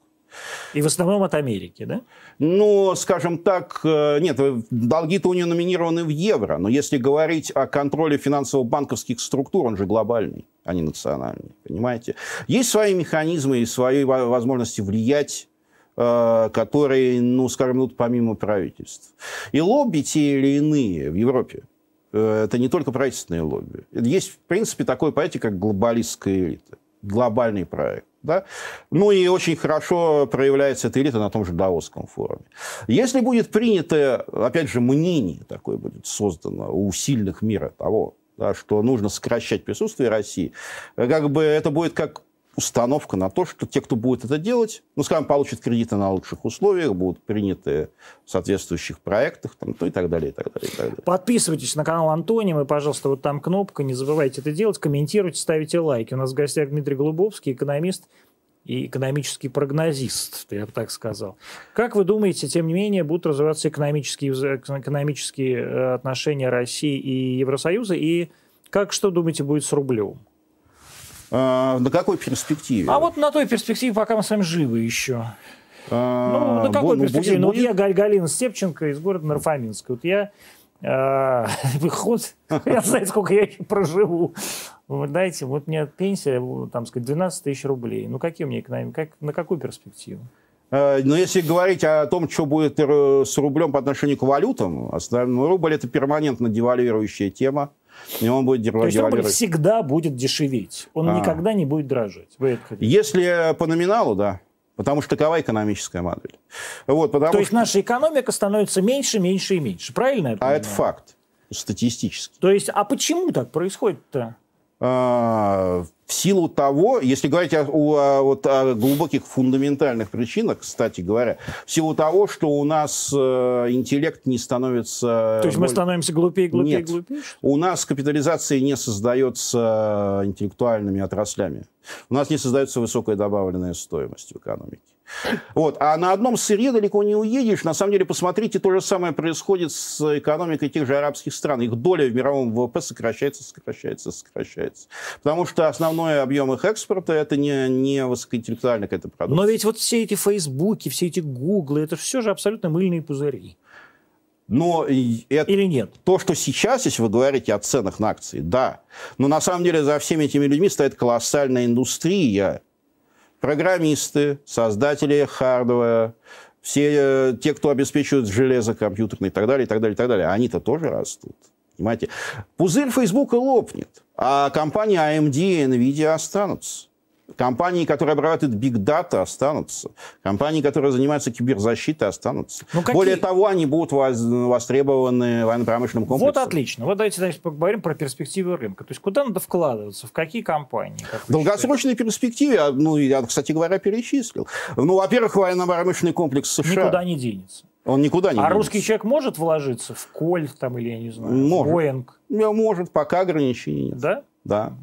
И в основном от Америки, да? Ну, скажем так, э, нет, долги-то у нее номинированы в евро, но если говорить о контроле финансово-банковских структур, он же глобальный, а не национальный, понимаете? Есть свои механизмы и свои возможности влиять Э, которые, ну, скажем, идут помимо правительств. И лобби те или иные в Европе, э, это не только правительственные лобби. Есть, в принципе, такое понятие, как глобалистская элита, глобальный проект. Да? Ну и очень хорошо проявляется эта элита на том же Даосском форуме. Если будет принято, опять же, мнение такое будет создано у сильных мира того, да, что нужно сокращать присутствие России, как бы это будет как установка на то, что те, кто будет это делать, ну, скажем, получат кредиты на лучших условиях, будут приняты в соответствующих проектах, там, ну, и так далее, и так далее, и так далее. Подписывайтесь на канал Антонима, пожалуйста, вот там кнопка, не забывайте это делать, комментируйте, ставите лайки. У нас в гостях Дмитрий Голубовский, экономист и экономический прогнозист, я бы так сказал. Как вы думаете, тем не менее, будут развиваться экономические, экономические э, отношения России и Евросоюза, и как, что думаете, будет с рублем? А, на какой перспективе? А вот на той перспективе, пока мы с вами живы еще. А, ну, на какой будет, перспективе? Ну, вот я Галина Степченко из города Нарфаминска. Вот я а, <laughs> выход, я знаю, сколько я еще проживу. Вы знаете, вот у меня пенсия, там сказать, 12 тысяч рублей. Ну, какие у меня экономики, как, на какую перспективу? А, но если говорить о том, что будет с рублем по отношению к валютам, ну, рубль – это перманентно девальвирующая тема. И он будет То есть рубль всегда будет дешеветь. Он а. никогда не будет дрожать. Вы это Если по номиналу, да. Потому что такова экономическая модель. Вот, потому То есть наша экономика становится меньше, меньше и меньше. Правильно это? А понимаю? это факт. Статистически. То есть, а почему так происходит-то? А, в силу того, если говорить о, о, вот, о глубоких фундаментальных причинах, кстати говоря, в силу того, что у нас э, интеллект не становится... То есть мы становимся глупее, глупее, Нет. глупее? У нас капитализация не создается интеллектуальными отраслями. У нас не создается высокая добавленная стоимость в экономике. Вот. А на одном сырье далеко не уедешь. На самом деле, посмотрите, то же самое происходит с экономикой тех же арабских стран. Их доля в мировом ВВП сокращается, сокращается, сокращается. Потому что основной объем их экспорта – это не, не высокоинтеллектуальная какая-то продукция. Но ведь вот все эти Фейсбуки, все эти Гуглы, это все же абсолютно мыльные пузыри. Но это, Или нет? То, что сейчас, если вы говорите о ценах на акции, да. Но на самом деле за всеми этими людьми стоит колоссальная индустрия, программисты, создатели хардвера, все э, те, кто обеспечивает железо компьютерное и так далее, и так далее, и так далее, они-то тоже растут. Понимаете? Пузырь Фейсбука лопнет, а компании AMD и NVIDIA останутся. Компании, которые обрабатывают big data, останутся. Компании, которые занимаются киберзащитой, останутся. Ну, какие... Более того, они будут востребованы военно-промышленным комплексом. Вот отлично. Вот давайте значит, поговорим про перспективы рынка. То есть куда надо вкладываться, в какие компании? В долгосрочной перспективе, а, ну, я, кстати говоря, перечислил. Ну, во-первых, военно-промышленный комплекс США. Никуда не денется. Он никуда не А денется. русский человек может вложиться в Коль там, или, я не знаю, может. в Боинг? Может, пока ограничений нет. Да? Да.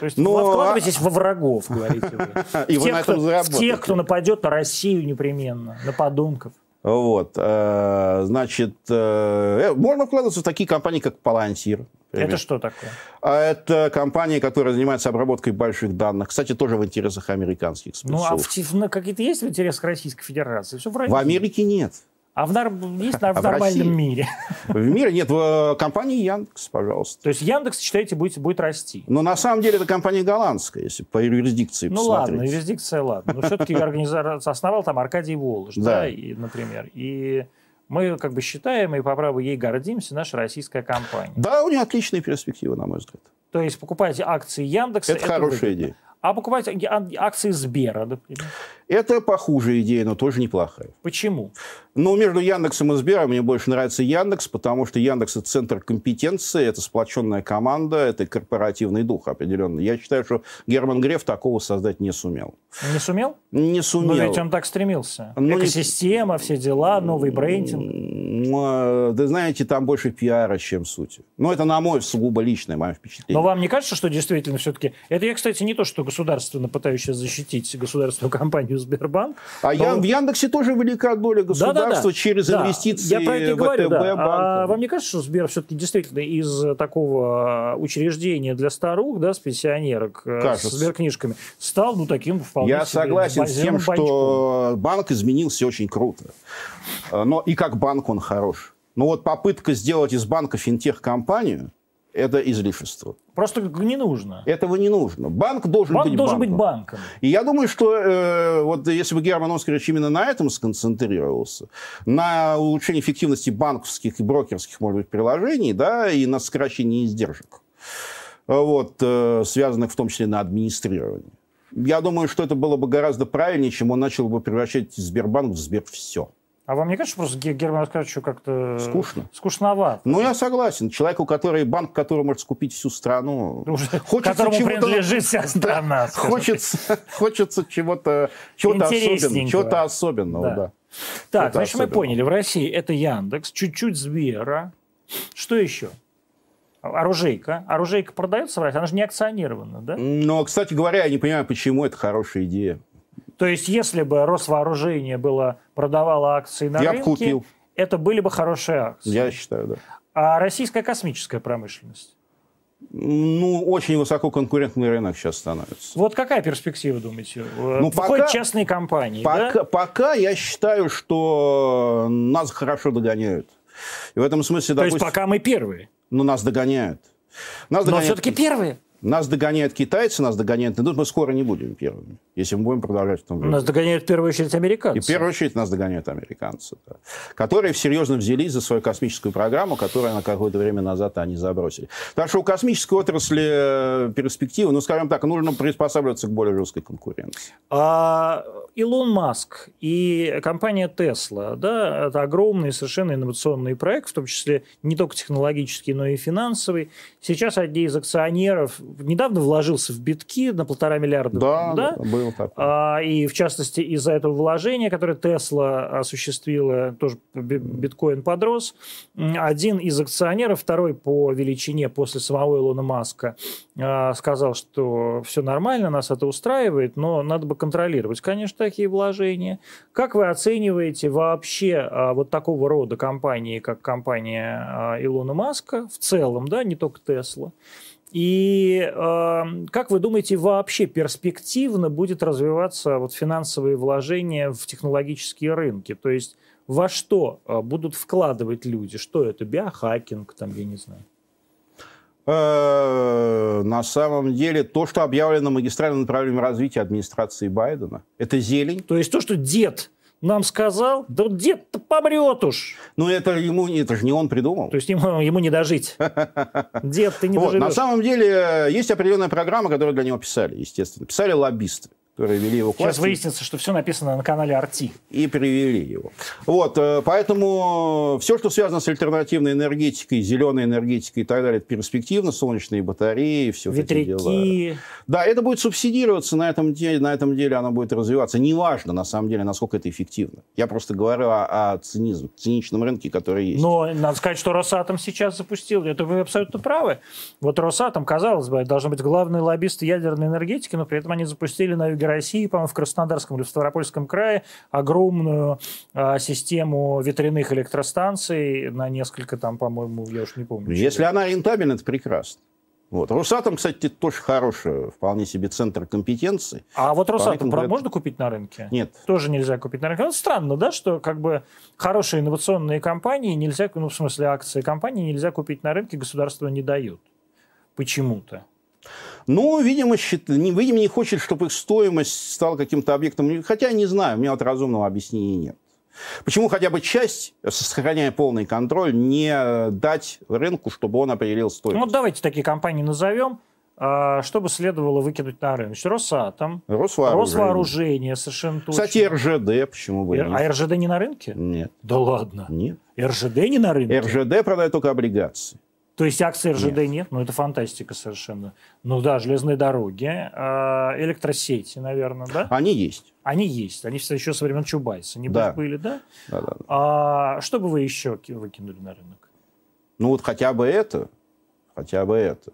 То есть Но- вы вкладываетесь во врагов, говорите вы. <laughs> И вы тех, на этом заработаете. тех, кто нападет на Россию непременно, на подонков. Вот. э, Значит, э, можно вкладываться в такие компании, как Palantir. например. Это что такое? А это компания, которая занимается обработкой больших данных. Кстати, тоже в интересах американских Ну, а в, в- какие-то есть в интересах Российской Федерации? Все в В. Америке нет. А в, нар- есть на- в А в нормальном России? мире? <laughs> В мире нет. В компании Яндекс, пожалуйста. То есть Яндекс, считаете, будет, будет расти? Но на самом деле это компания голландская, если по юрисдикции Ну посмотреть. ладно, юрисдикция, ладно. Но все-таки организация основал там Аркадий Волож, да, Да. и, например. И мы как бы считаем и по праву ей гордимся, наша российская компания. Да, у нее отличные перспективы, на мой взгляд. То есть покупайте акции Яндекса. Это хорошая выгодно. идея. А покупать а- акции Сбера, например. Это похуже идея, но тоже неплохая. Почему? Но между Яндексом и Сбером мне больше нравится Яндекс, потому что Яндекс это центр компетенции, это сплоченная команда, это корпоративный дух определенный. Я считаю, что Герман Греф такого создать не сумел. Не сумел? Не Но сумел. ведь он так стремился. Ну, Экосистема, все дела, новый брендинг. М, э, Да знаете, там больше пиара, чем сути. Но это, на мой сугубо личное мое впечатление. Но вам не кажется, что действительно все-таки... Это я, кстати, не то, что государственно сейчас защитить государственную <laughs> компанию Сбербанк. А я, в Яндексе тоже велика доля государства через Да, инвестиции Я про это и говорю, ВТБ да. А банка. вам не кажется, что Сбер все-таки действительно из такого учреждения для старух, да, с пенсионерок, э, Кажется. с сберкнижками, стал, ну, таким вполне Я согласен с тем, банчком. что банк изменился очень круто. Э, Но и как банк он хорош. Но вот попытка сделать из банка финтех-компанию – это излишество. Просто не нужно. Этого не нужно. Банк должен Банк быть должен банком. быть банком. И я думаю, что э, вот если бы Герман Оскарович именно на этом сконцентрировался, на улучшении эффективности банковских и брокерских, может быть, приложений, да, и на сокращении издержек, э, вот, э, связанных в том числе на администрирование. Я думаю, что это было бы гораздо правильнее, чем он начал бы превращать Сбербанк в Сбер все. А вам не кажется, что просто Ге- Герману Оскаровичу как-то... Скучно. Скучновато. Ну, я согласен. Человеку, который банк, который может скупить всю страну, Уже- хочется которому принадлежит вся <laughs> страна. хочется, хочется чего-то чего особенного. Чего-то особенного, Да. да. Так, значит, мы поняли. В России это Яндекс, чуть-чуть Сбера. Что еще? Оружейка. Оружейка продается в России? Она же не акционирована, да? Но, кстати говоря, я не понимаю, почему это хорошая идея. То есть, если бы Росвооружение было, продавало акции на Я рынке, купил. это были бы хорошие акции. Я считаю, да. А российская космическая промышленность? Ну, очень высоко конкурентный рынок сейчас становится. Вот какая перспектива, думаете? Ну, Выходят пока- частные компании, Пока, да? пока я считаю, что нас хорошо догоняют. И в этом смысле, То есть, допустим, пока мы первые. ну, нас догоняют. Нас Но догоняют все-таки первые. Нас догоняют китайцы, нас догоняют индусы. Мы скоро не будем первыми, если мы будем продолжать в том же Нас догоняют в первую очередь И американцы. в первую очередь нас догоняют американцы, да, которые серьезно взялись за свою космическую программу, которую на какое-то время назад они забросили. Так что у космической отрасли э, перспективы, ну, скажем так, нужно приспосабливаться к более жесткой конкуренции. А Илон Маск и компания Tesla, да, это огромный совершенно инновационный проект, в том числе не только технологический, но и финансовый. Сейчас одни из акционеров недавно вложился в битки на полтора миллиарда. Да, да, было так. А, и в частности из-за этого вложения, которое Тесла осуществила, тоже би- биткоин подрос. Один из акционеров, второй по величине после самого Илона Маска, а, сказал, что все нормально, нас это устраивает, но надо бы контролировать, конечно, такие вложения. Как вы оцениваете вообще а, вот такого рода компании, как компания а, Илона Маска в целом, да, не только Тесла? И э, как вы думаете, вообще перспективно будет развиваться вот финансовые вложения в технологические рынки? То есть во что э, будут вкладывать люди? Что это? Биохакинг, там, я не знаю. Э, На самом деле, то, что объявлено магистральным направлением развития администрации Байдена, это зелень. То есть то, что дед нам сказал, да дед-то помрет уж. Но это, ему, это же не он придумал. То есть ему, ему не дожить. <laughs> Дед, ты не Вот, на самом деле, есть определенная программа, которую для него писали, естественно. Писали лоббисты. Которые вели его Сейчас выяснится, что все написано на канале Арти. и привели его. Вот, э, поэтому все, что связано с альтернативной энергетикой, зеленой энергетикой и так далее, это перспективно, солнечные батареи, все эти дела. Ветряки. Да, это будет субсидироваться на этом деле, на этом деле оно будет развиваться. Неважно, на самом деле, насколько это эффективно. Я просто говорю о, о цинизме, циничном рынке, который есть. Но надо сказать, что Росатом сейчас запустил. Это вы абсолютно правы. Вот Росатом, казалось бы, должен быть главный лоббист ядерной энергетики, но при этом они запустили на юге России, по-моему, в Краснодарском или в Ставропольском крае огромную а, систему ветряных электростанций на несколько там, по-моему, я уж не помню. Если она рентабельна, это прекрасно. Вот. Росатом, кстати, тоже хороший, вполне себе центр компетенции. А вот Росатом Поэтому это- можно купить на рынке? Нет. Тоже нельзя купить на рынке. Ну, странно, да, что как бы хорошие инновационные компании нельзя, ну, в смысле акции компании нельзя купить на рынке, государство не дает. Почему-то. Ну, видимо, счит- не, видимо, не хочет, чтобы их стоимость стала каким-то объектом. Хотя не знаю, у меня вот разумного объяснения нет. Почему хотя бы часть, сохраняя полный контроль, не дать рынку, чтобы он определил Ну, стоимость? вот давайте такие компании назовем, а, что бы следовало выкинуть на рынок. Значит, Росатом, Росвооружение. Росвооружение, совершенно точно. Кстати, РЖД, почему бы нет? А РЖД не на рынке? Нет. Да ладно. Нет. РЖД не на рынке? РЖД продает только облигации. То есть акций РЖД нет. Ну, это фантастика совершенно. Ну да, железные дороги, а, электросети, наверное, да? Они есть. Они есть. Они все еще со времен Чубайса. Не Да. были, да? Да-да-да. А что бы вы еще ки- выкинули на рынок? Ну вот хотя бы это, хотя бы это.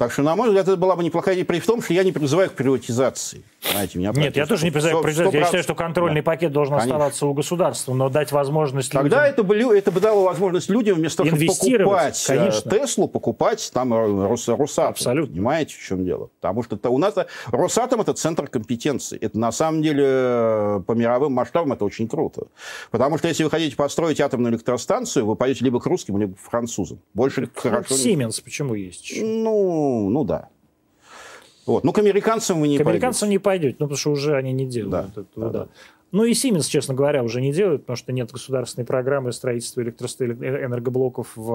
Так что, на мой взгляд, это была бы неплохая идея, при том, что я не призываю к приватизации. Знаете, меня Нет, я тоже не призываю к приватизации. Я считаю, что контрольный Да. пакет должен Конечно. оставаться у государства, но дать возможность Тогда людям... это бы, это бы дало возможность людям вместо того, чтобы покупать э, конечно. Теслу, покупать там э, Рос, Росатом. Абсолютно. Понимаете, в чем дело? Потому что это у нас Росатом это центр компетенции. Это на самом деле э, по мировым масштабам это очень круто. Потому что если вы хотите построить атомную электростанцию, вы пойдете либо к русским, либо к французам. Больше Ну, хорошо. Сименс почему есть еще? Ну, ну да. Вот. Ну, к американцам вы не К американцам пойдете. не пойдет, ну, потому что уже они не делают Да, этого, да, да. Ну и Siemens, честно говоря, уже не делают, потому что нет государственной программы строительства электросто- э, энергоблоков в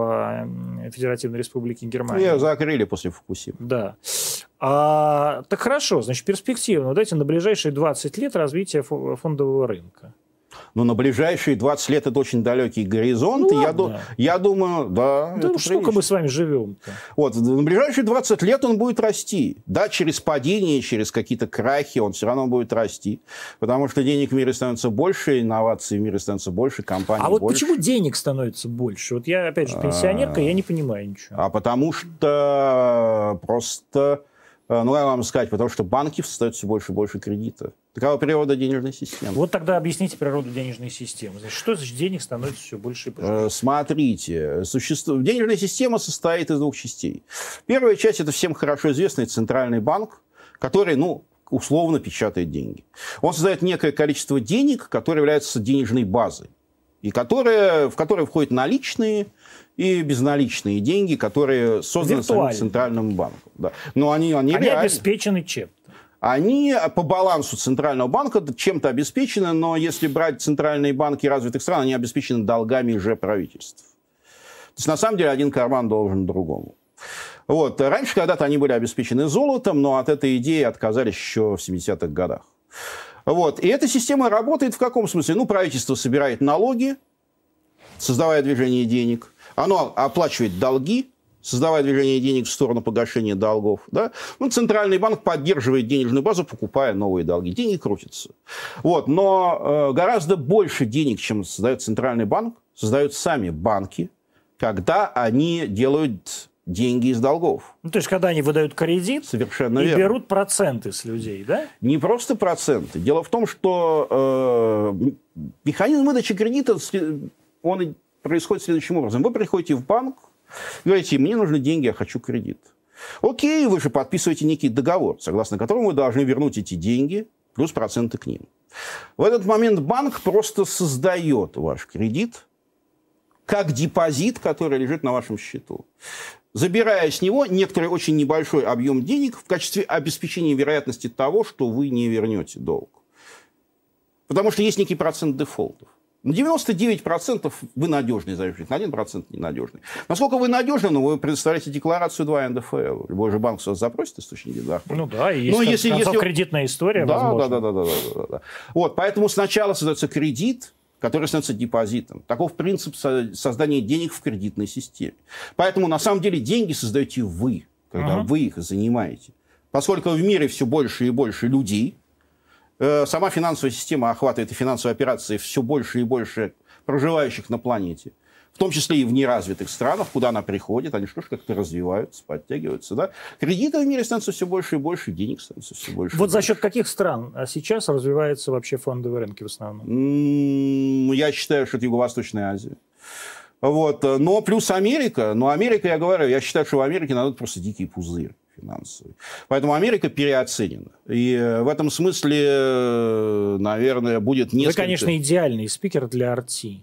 э, Федеративной Республике Германии. Ее закрыли после Фукусимы. Да. А, так хорошо, значит, перспективно. Дайте на ближайшие 20 лет развития фо- фондового рынка. Но на ближайшие 20 лет это очень далекий горизонт. Ну я, ду- я думаю, да, Да это сколько мы с вами живем-то? Вот, на ближайшие 20 лет он будет расти. Да, через падение, через какие-то крахи он все равно будет расти. Потому что денег в мире становится больше, инноваций в мире становится больше, компаний А вот больше. почему денег становится больше? Вот я, опять же, пенсионерка, я не понимаю ничего. А потому что просто, ну, как вам сказать, потому что банки встают все больше и больше кредита. Такова природа денежной системы. Вот тогда объясните природу денежной системы. Значит, что значит денег становится все больше и больше? Э, Смотрите, существу- денежная система состоит из двух частей. Первая часть – это всем хорошо известный центральный банк, который, ну, условно печатает деньги. Он создает некое количество денег, которое является денежной базой, и которое, в которое входят наличные и безналичные деньги, которые созданы самим центральным банком. Да. Но они, они, Они обеспечены чем-то. Они по балансу центрального банка чем-то обеспечены, но если брать центральные банки развитых стран, они обеспечены долгами же правительств. То есть на самом деле один карман должен другому. Вот. Раньше когда-то они были обеспечены золотом, но от этой идеи отказались еще в 70-х годах. Вот. И эта система работает в каком смысле? Ну, правительство собирает налоги, создавая движение денег. Оно оплачивает долги, создавая движение денег в сторону погашения долгов. Да? Ну, центральный банк поддерживает денежную базу, покупая новые долги. Деньги крутятся. Вот. Но э, гораздо больше денег, чем создает центральный банк, создают сами банки, когда они делают деньги из долгов. Ну, то есть, когда они выдают кредит Совершенно и верно. берут проценты с людей, да? Не просто проценты. Дело в том, что э, механизм выдачи кредита, он происходит следующим образом. Вы приходите в банк, говорите, мне нужны деньги, я хочу кредит. Окей, вы же подписываете некий договор, согласно которому вы должны вернуть эти деньги плюс проценты к ним. В этот момент банк просто создает ваш кредит как депозит, который лежит на вашем счету забирая с него некоторый очень небольшой объем денег в качестве обеспечения вероятности того, что вы не вернете долг. Потому что есть некий процент дефолтов. На 99% вы надежный заемщик, на 1% ненадежный. Насколько вы надежны, ну, вы предоставляете декларацию 2 НДФЛ. Любой же банк вас запросит источники дохода. Ну да, и есть, ну, если, концов, если... кредитная история, да, возможно. Да, да, да, да, да, да, да. Вот, поэтому сначала создается кредит, который становится депозитом. Таков принцип создания денег в кредитной системе. Поэтому, на самом деле, деньги создаете вы, когда uh-huh. вы их занимаете. Поскольку в мире все больше и больше людей, Э, сама финансовая система охватывает и финансовые операции все больше и больше проживающих на планете, в том числе и в неразвитых странах, куда она приходит, они что ж как-то развиваются, подтягиваются. Да? Кредиты в мире становятся все больше и больше, денег становится все больше. Вот за счет каких стран а сейчас развиваются вообще фондовые рынки в основном? Я считаю, что это Юго-Восточная Азия. Вот. Но плюс Америка. Но Америка, я говорю, я считаю, что в Америке надо просто дикий пузырь финансовый. Поэтому Америка переоценена. И э, в этом смысле, э, наверное, будет несколько... Вы, конечно, идеальный спикер для RT.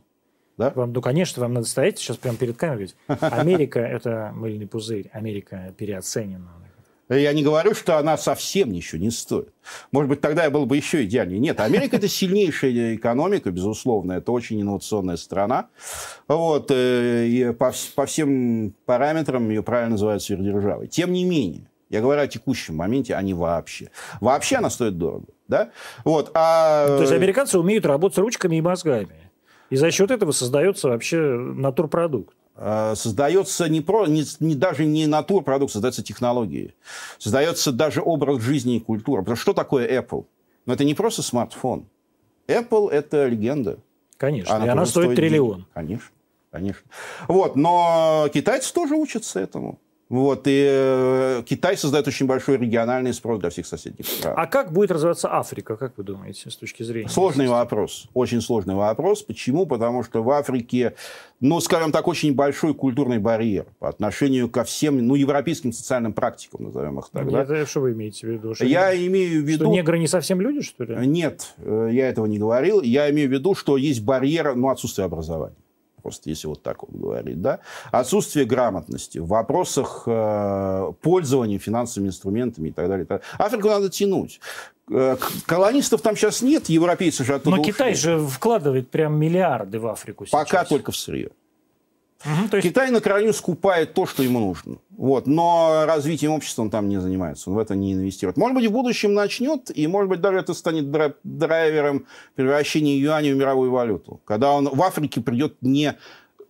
Да? Вам, ну, конечно, вам надо стоять сейчас прямо перед камерой <laughs> Америка – это мыльный пузырь, Америка переоценена. Я не говорю, что она совсем ничего не стоит. Может быть, тогда я был бы еще идеальнее. Нет, Америка – это сильнейшая экономика, безусловно. Это очень инновационная страна. Вот, э, и по, по всем параметрам ее правильно называют сверхдержавой. Тем не менее, я говорю о текущем моменте, а не вообще. Вообще она стоит дорого. Да? Вот, а... То есть американцы умеют работать ручками и мозгами. И за счет этого создается вообще натурпродукт. Э, создается не, про, не, не, даже не натурпродукт, создается технологии. Создается даже образ жизни и культура. Потому что что такое Apple? Ну, это не просто смартфон. Apple – это легенда. Конечно, она и она стоит триллион. Денег. Конечно, конечно. Вот, но китайцы тоже учатся этому. Вот, и э, Китай создает очень большой региональный спрос для всех соседних стран. А как будет развиваться Африка, как вы думаете, с точки зрения? Сложный вопрос, очень сложный вопрос. Почему? Потому что в Африке, ну, скажем так, очень большой культурный барьер по отношению ко всем, ну, европейским социальным практикам, назовем их так. Нет, да? что вы имеете в виду? Что я не... имею в виду... Что негры не совсем люди, что ли? Нет, э, я этого не говорил. Я имею в виду, что есть барьер, ну, отсутствие образования просто если вот так вот говорить, да, отсутствие грамотности в вопросах э, пользования финансовыми инструментами и так далее. Африку надо тянуть. Э, колонистов там сейчас нет, европейцы же оттуда Но Китай ушли. же вкладывает прям миллиарды в Африку сейчас. Пока только в Угу, есть... Китай на краю скупает то, что ему нужно. Вот. Но развитием общества он там не занимается, он в это не инвестирует. Может быть, в будущем начнет, и, может быть, даже это станет драйвером превращения юаня в мировую валюту. Когда он в Африке придет не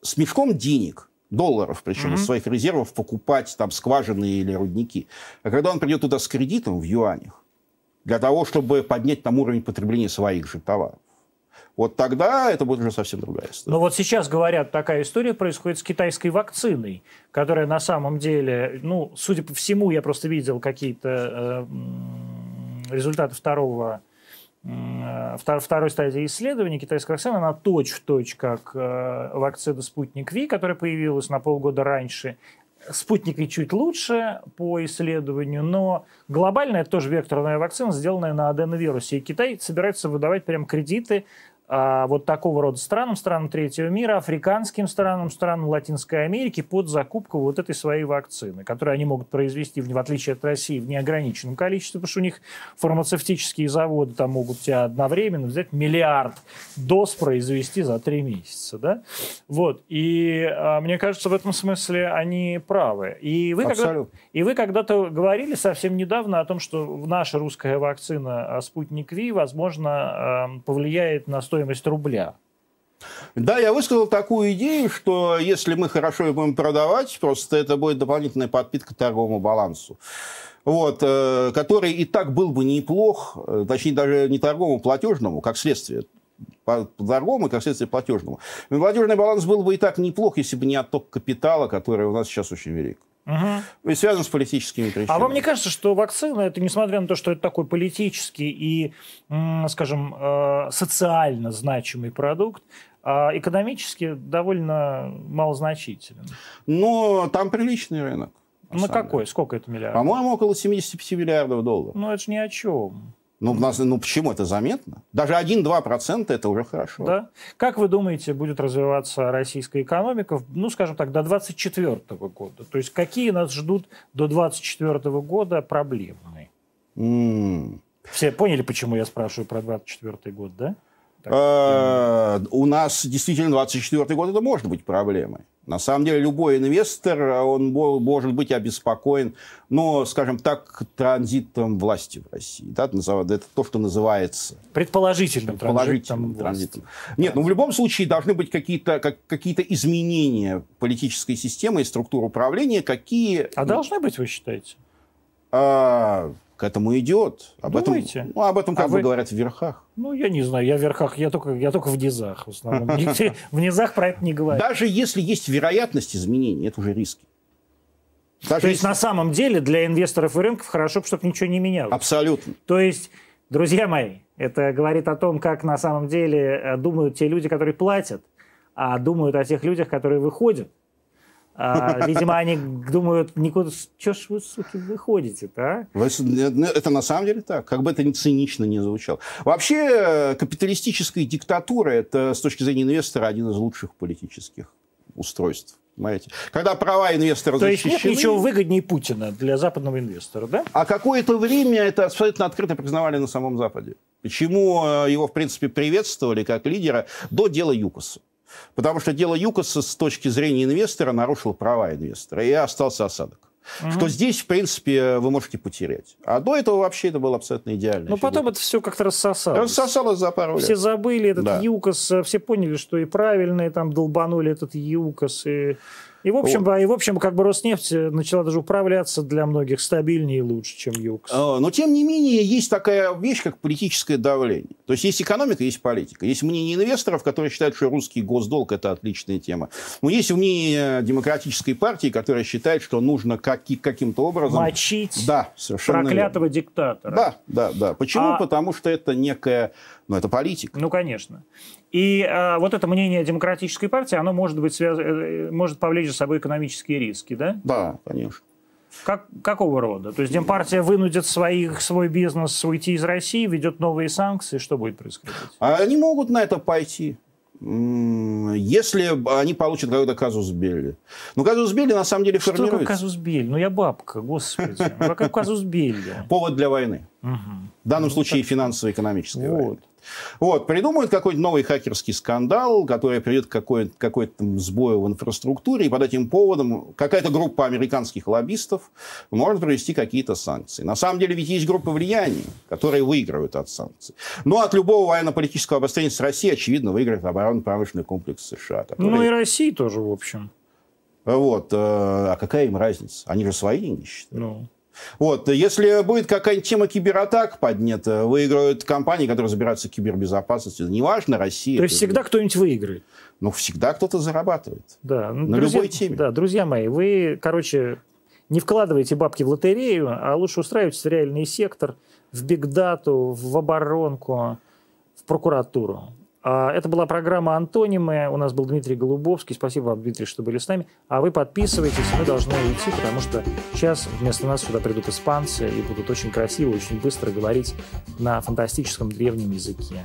с мешком денег, долларов, причем mm-hmm. из своих резервов, покупать там скважины или рудники. А когда он придет туда с кредитом в юанях, для того, чтобы поднять там уровень потребления своих же товаров вот тогда это будет уже совсем другая история. Но вот сейчас, говорят, такая история происходит с китайской вакциной, которая на самом деле, ну, судя по всему, я просто видел какие-то э, результаты второго э, второй стадии исследования китайской вакцины, она точь-в-точь как э, вакцина «Спутник Ви», которая появилась на полгода раньше. Спутник чуть лучше по исследованию, но глобально это тоже векторная вакцина, сделанная на аденовирусе. И Китай собирается выдавать прям кредиты вот такого рода странам, странам третьего мира, африканским странам, странам Латинской Америки под закупку вот этой своей вакцины, которую они могут произвести, в отличие от России, в неограниченном количестве, потому что у них фармацевтические заводы там могут тебя одновременно взять миллиард доз произвести за три месяца. Да? Вот. И а, мне кажется, в этом смысле они правы. И вы, когда, и вы когда-то говорили совсем недавно о том, что наша русская вакцина а, «Спутник Ви», возможно, а, повлияет на стоимость стоимость рубля. Да, я высказал такую идею, что если мы хорошо будем продавать, просто это будет дополнительная подпитка торговому балансу. Вот, э, который и так был бы неплох, э, точнее даже не торговому, платежному, как следствие по торговому и, как следствие, платежному. Платежный баланс был бы и так неплох, если бы не отток капитала, который у нас сейчас очень велик. Угу. И связан с политическими причинами. А вам не кажется, что вакцина, это несмотря на то, что это такой политический и, скажем, э, социально значимый продукт, а экономически довольно малозначителен? Но там приличный рынок. На, на какой? Деле. Сколько это миллиардов? По-моему, около 75 миллиардов долларов. Ну, это же ни о чем. Ну, нас, ну почему это заметно? Даже 1-2% это уже хорошо. Да. Как вы думаете, будет развиваться российская экономика, ну, скажем так, до 2024 года? То есть какие нас ждут до 2024 года проблемы? Mm. Все поняли, почему я спрашиваю про 2024 год, да? Э, у нас действительно 24 год это может быть проблемой. На самом деле любой инвестор, он может быть обеспокоен, но, скажем так, транзитом власти в России. Да? Это то, что называется... Предположительным, предположительным транзитом. Нет, ну в любом случае должны быть какие-то как, какие изменения политической системы и структуры управления, какие... А должны быть, вы считаете? А, к этому идет. Об Думаете? этом, ну, об этом как а бы вы... говорят в верхах. Ну, я не знаю, я в верхах, я только, я только в низах в основном. <laughs> В низах про это не говорят. Даже если есть вероятность изменений, это уже риски. Даже То есть на самом деле для инвесторов и рынков хорошо, чтобы ничего не менялось. Абсолютно. То есть, друзья мои, это говорит о том, как на самом деле э, думают те люди, которые платят, а думают о тех людях, которые выходят а, видимо, они думают, никуда, что ж вы, суки, выходите-то, а? Ну, это на самом деле так, как бы это ни цинично не звучало. Вообще, капиталистическая диктатура – это, с точки зрения инвестора, один из лучших политических устройств. Понимаете? Когда права инвестора То защищены... есть нет ничего выгоднее Путина для западного инвестора, да? А какое-то время это абсолютно открыто признавали на самом Западе. Почему э, его, в принципе, приветствовали как лидера до дела ЮКОСа. Потому что дело ЮКОСа с точки зрения инвестора нарушило права инвестора, и остался осадок. Угу. Что здесь, в принципе, вы можете потерять. А до этого вообще это было абсолютно идеально. Но потом это все как-то рассосалось. Рассосалось за пару лет. Все забыли этот да. ЮКОС, все поняли, что и правильно, и там долбанули этот ЮКОС, и и в общем, вот. и в общем, как бы Роснефть начала даже управляться для многих стабильнее и лучше, чем ЮКС. А, но тем не менее есть такая вещь, как политическое давление. То есть есть экономика, есть политика. Есть мнение инвесторов, которые считают, что русский госдолг это отличная тема. Но есть мнение демократической партии, которая считает, что нужно как, каким-то образом мочить да, совершенно проклятого верно. диктатора. Да, да, да. Почему? А... Потому что это некая, ну это политика. Ну конечно. И э, вот это мнение демократической партии, оно может быть связ... Э, может повлечь за собой экономические риски, да? Да, конечно. Как, какого рода? То есть Демпартия вынудит своих, свой бизнес уйти из России, ведет новые санкции, что будет происходить? А они могут на это пойти. Если они получат какой-то казус Белли. Ну, казус Белли на самом деле что формируется. Что казус Белли? Ну, я бабка, господи. Ну, какой казус Белли? Повод для войны. В данном ну, случае финансово-экономической войны. Вот, придумают какой-то новый хакерский скандал, который приведет к какой-то, какой-то сбою в инфраструктуре, и под этим поводом какая-то группа американских лоббистов может провести какие-то санкции. На самом деле ведь есть группы влияния, которые выигрывают от санкций. Но от любого военно-политического обострения с Россией, очевидно, выиграет оборонно-промышленный комплекс США. Который... Ну и России тоже, в общем. Вот. Э, а какая им разница? Они же свои деньги считают. Ну. Вот. Если будет какая-нибудь тема кибератак поднята, выиграют компании, которые забираются в кибербезопасности. Неважно, Россия. То есть всегда кто-нибудь выиграет? Ну, всегда кто-то зарабатывает. Да. Ну, на друзья, любой теме. Да, друзья мои, вы, короче, не вкладывайте бабки в лотерею, а лучше устраивайтесь в реальный сектор, в бигдату, в оборонку, в прокуратуру. А, это была программа «Антонимы». У нас был Дмитрий Голубовский. Спасибо вам, Дмитрий, что были с нами. А вы подписывайтесь, мы должны уйти, потому что сейчас вместо нас сюда придут испанцы и будут очень красиво, очень быстро говорить на фантастическом древнем языке.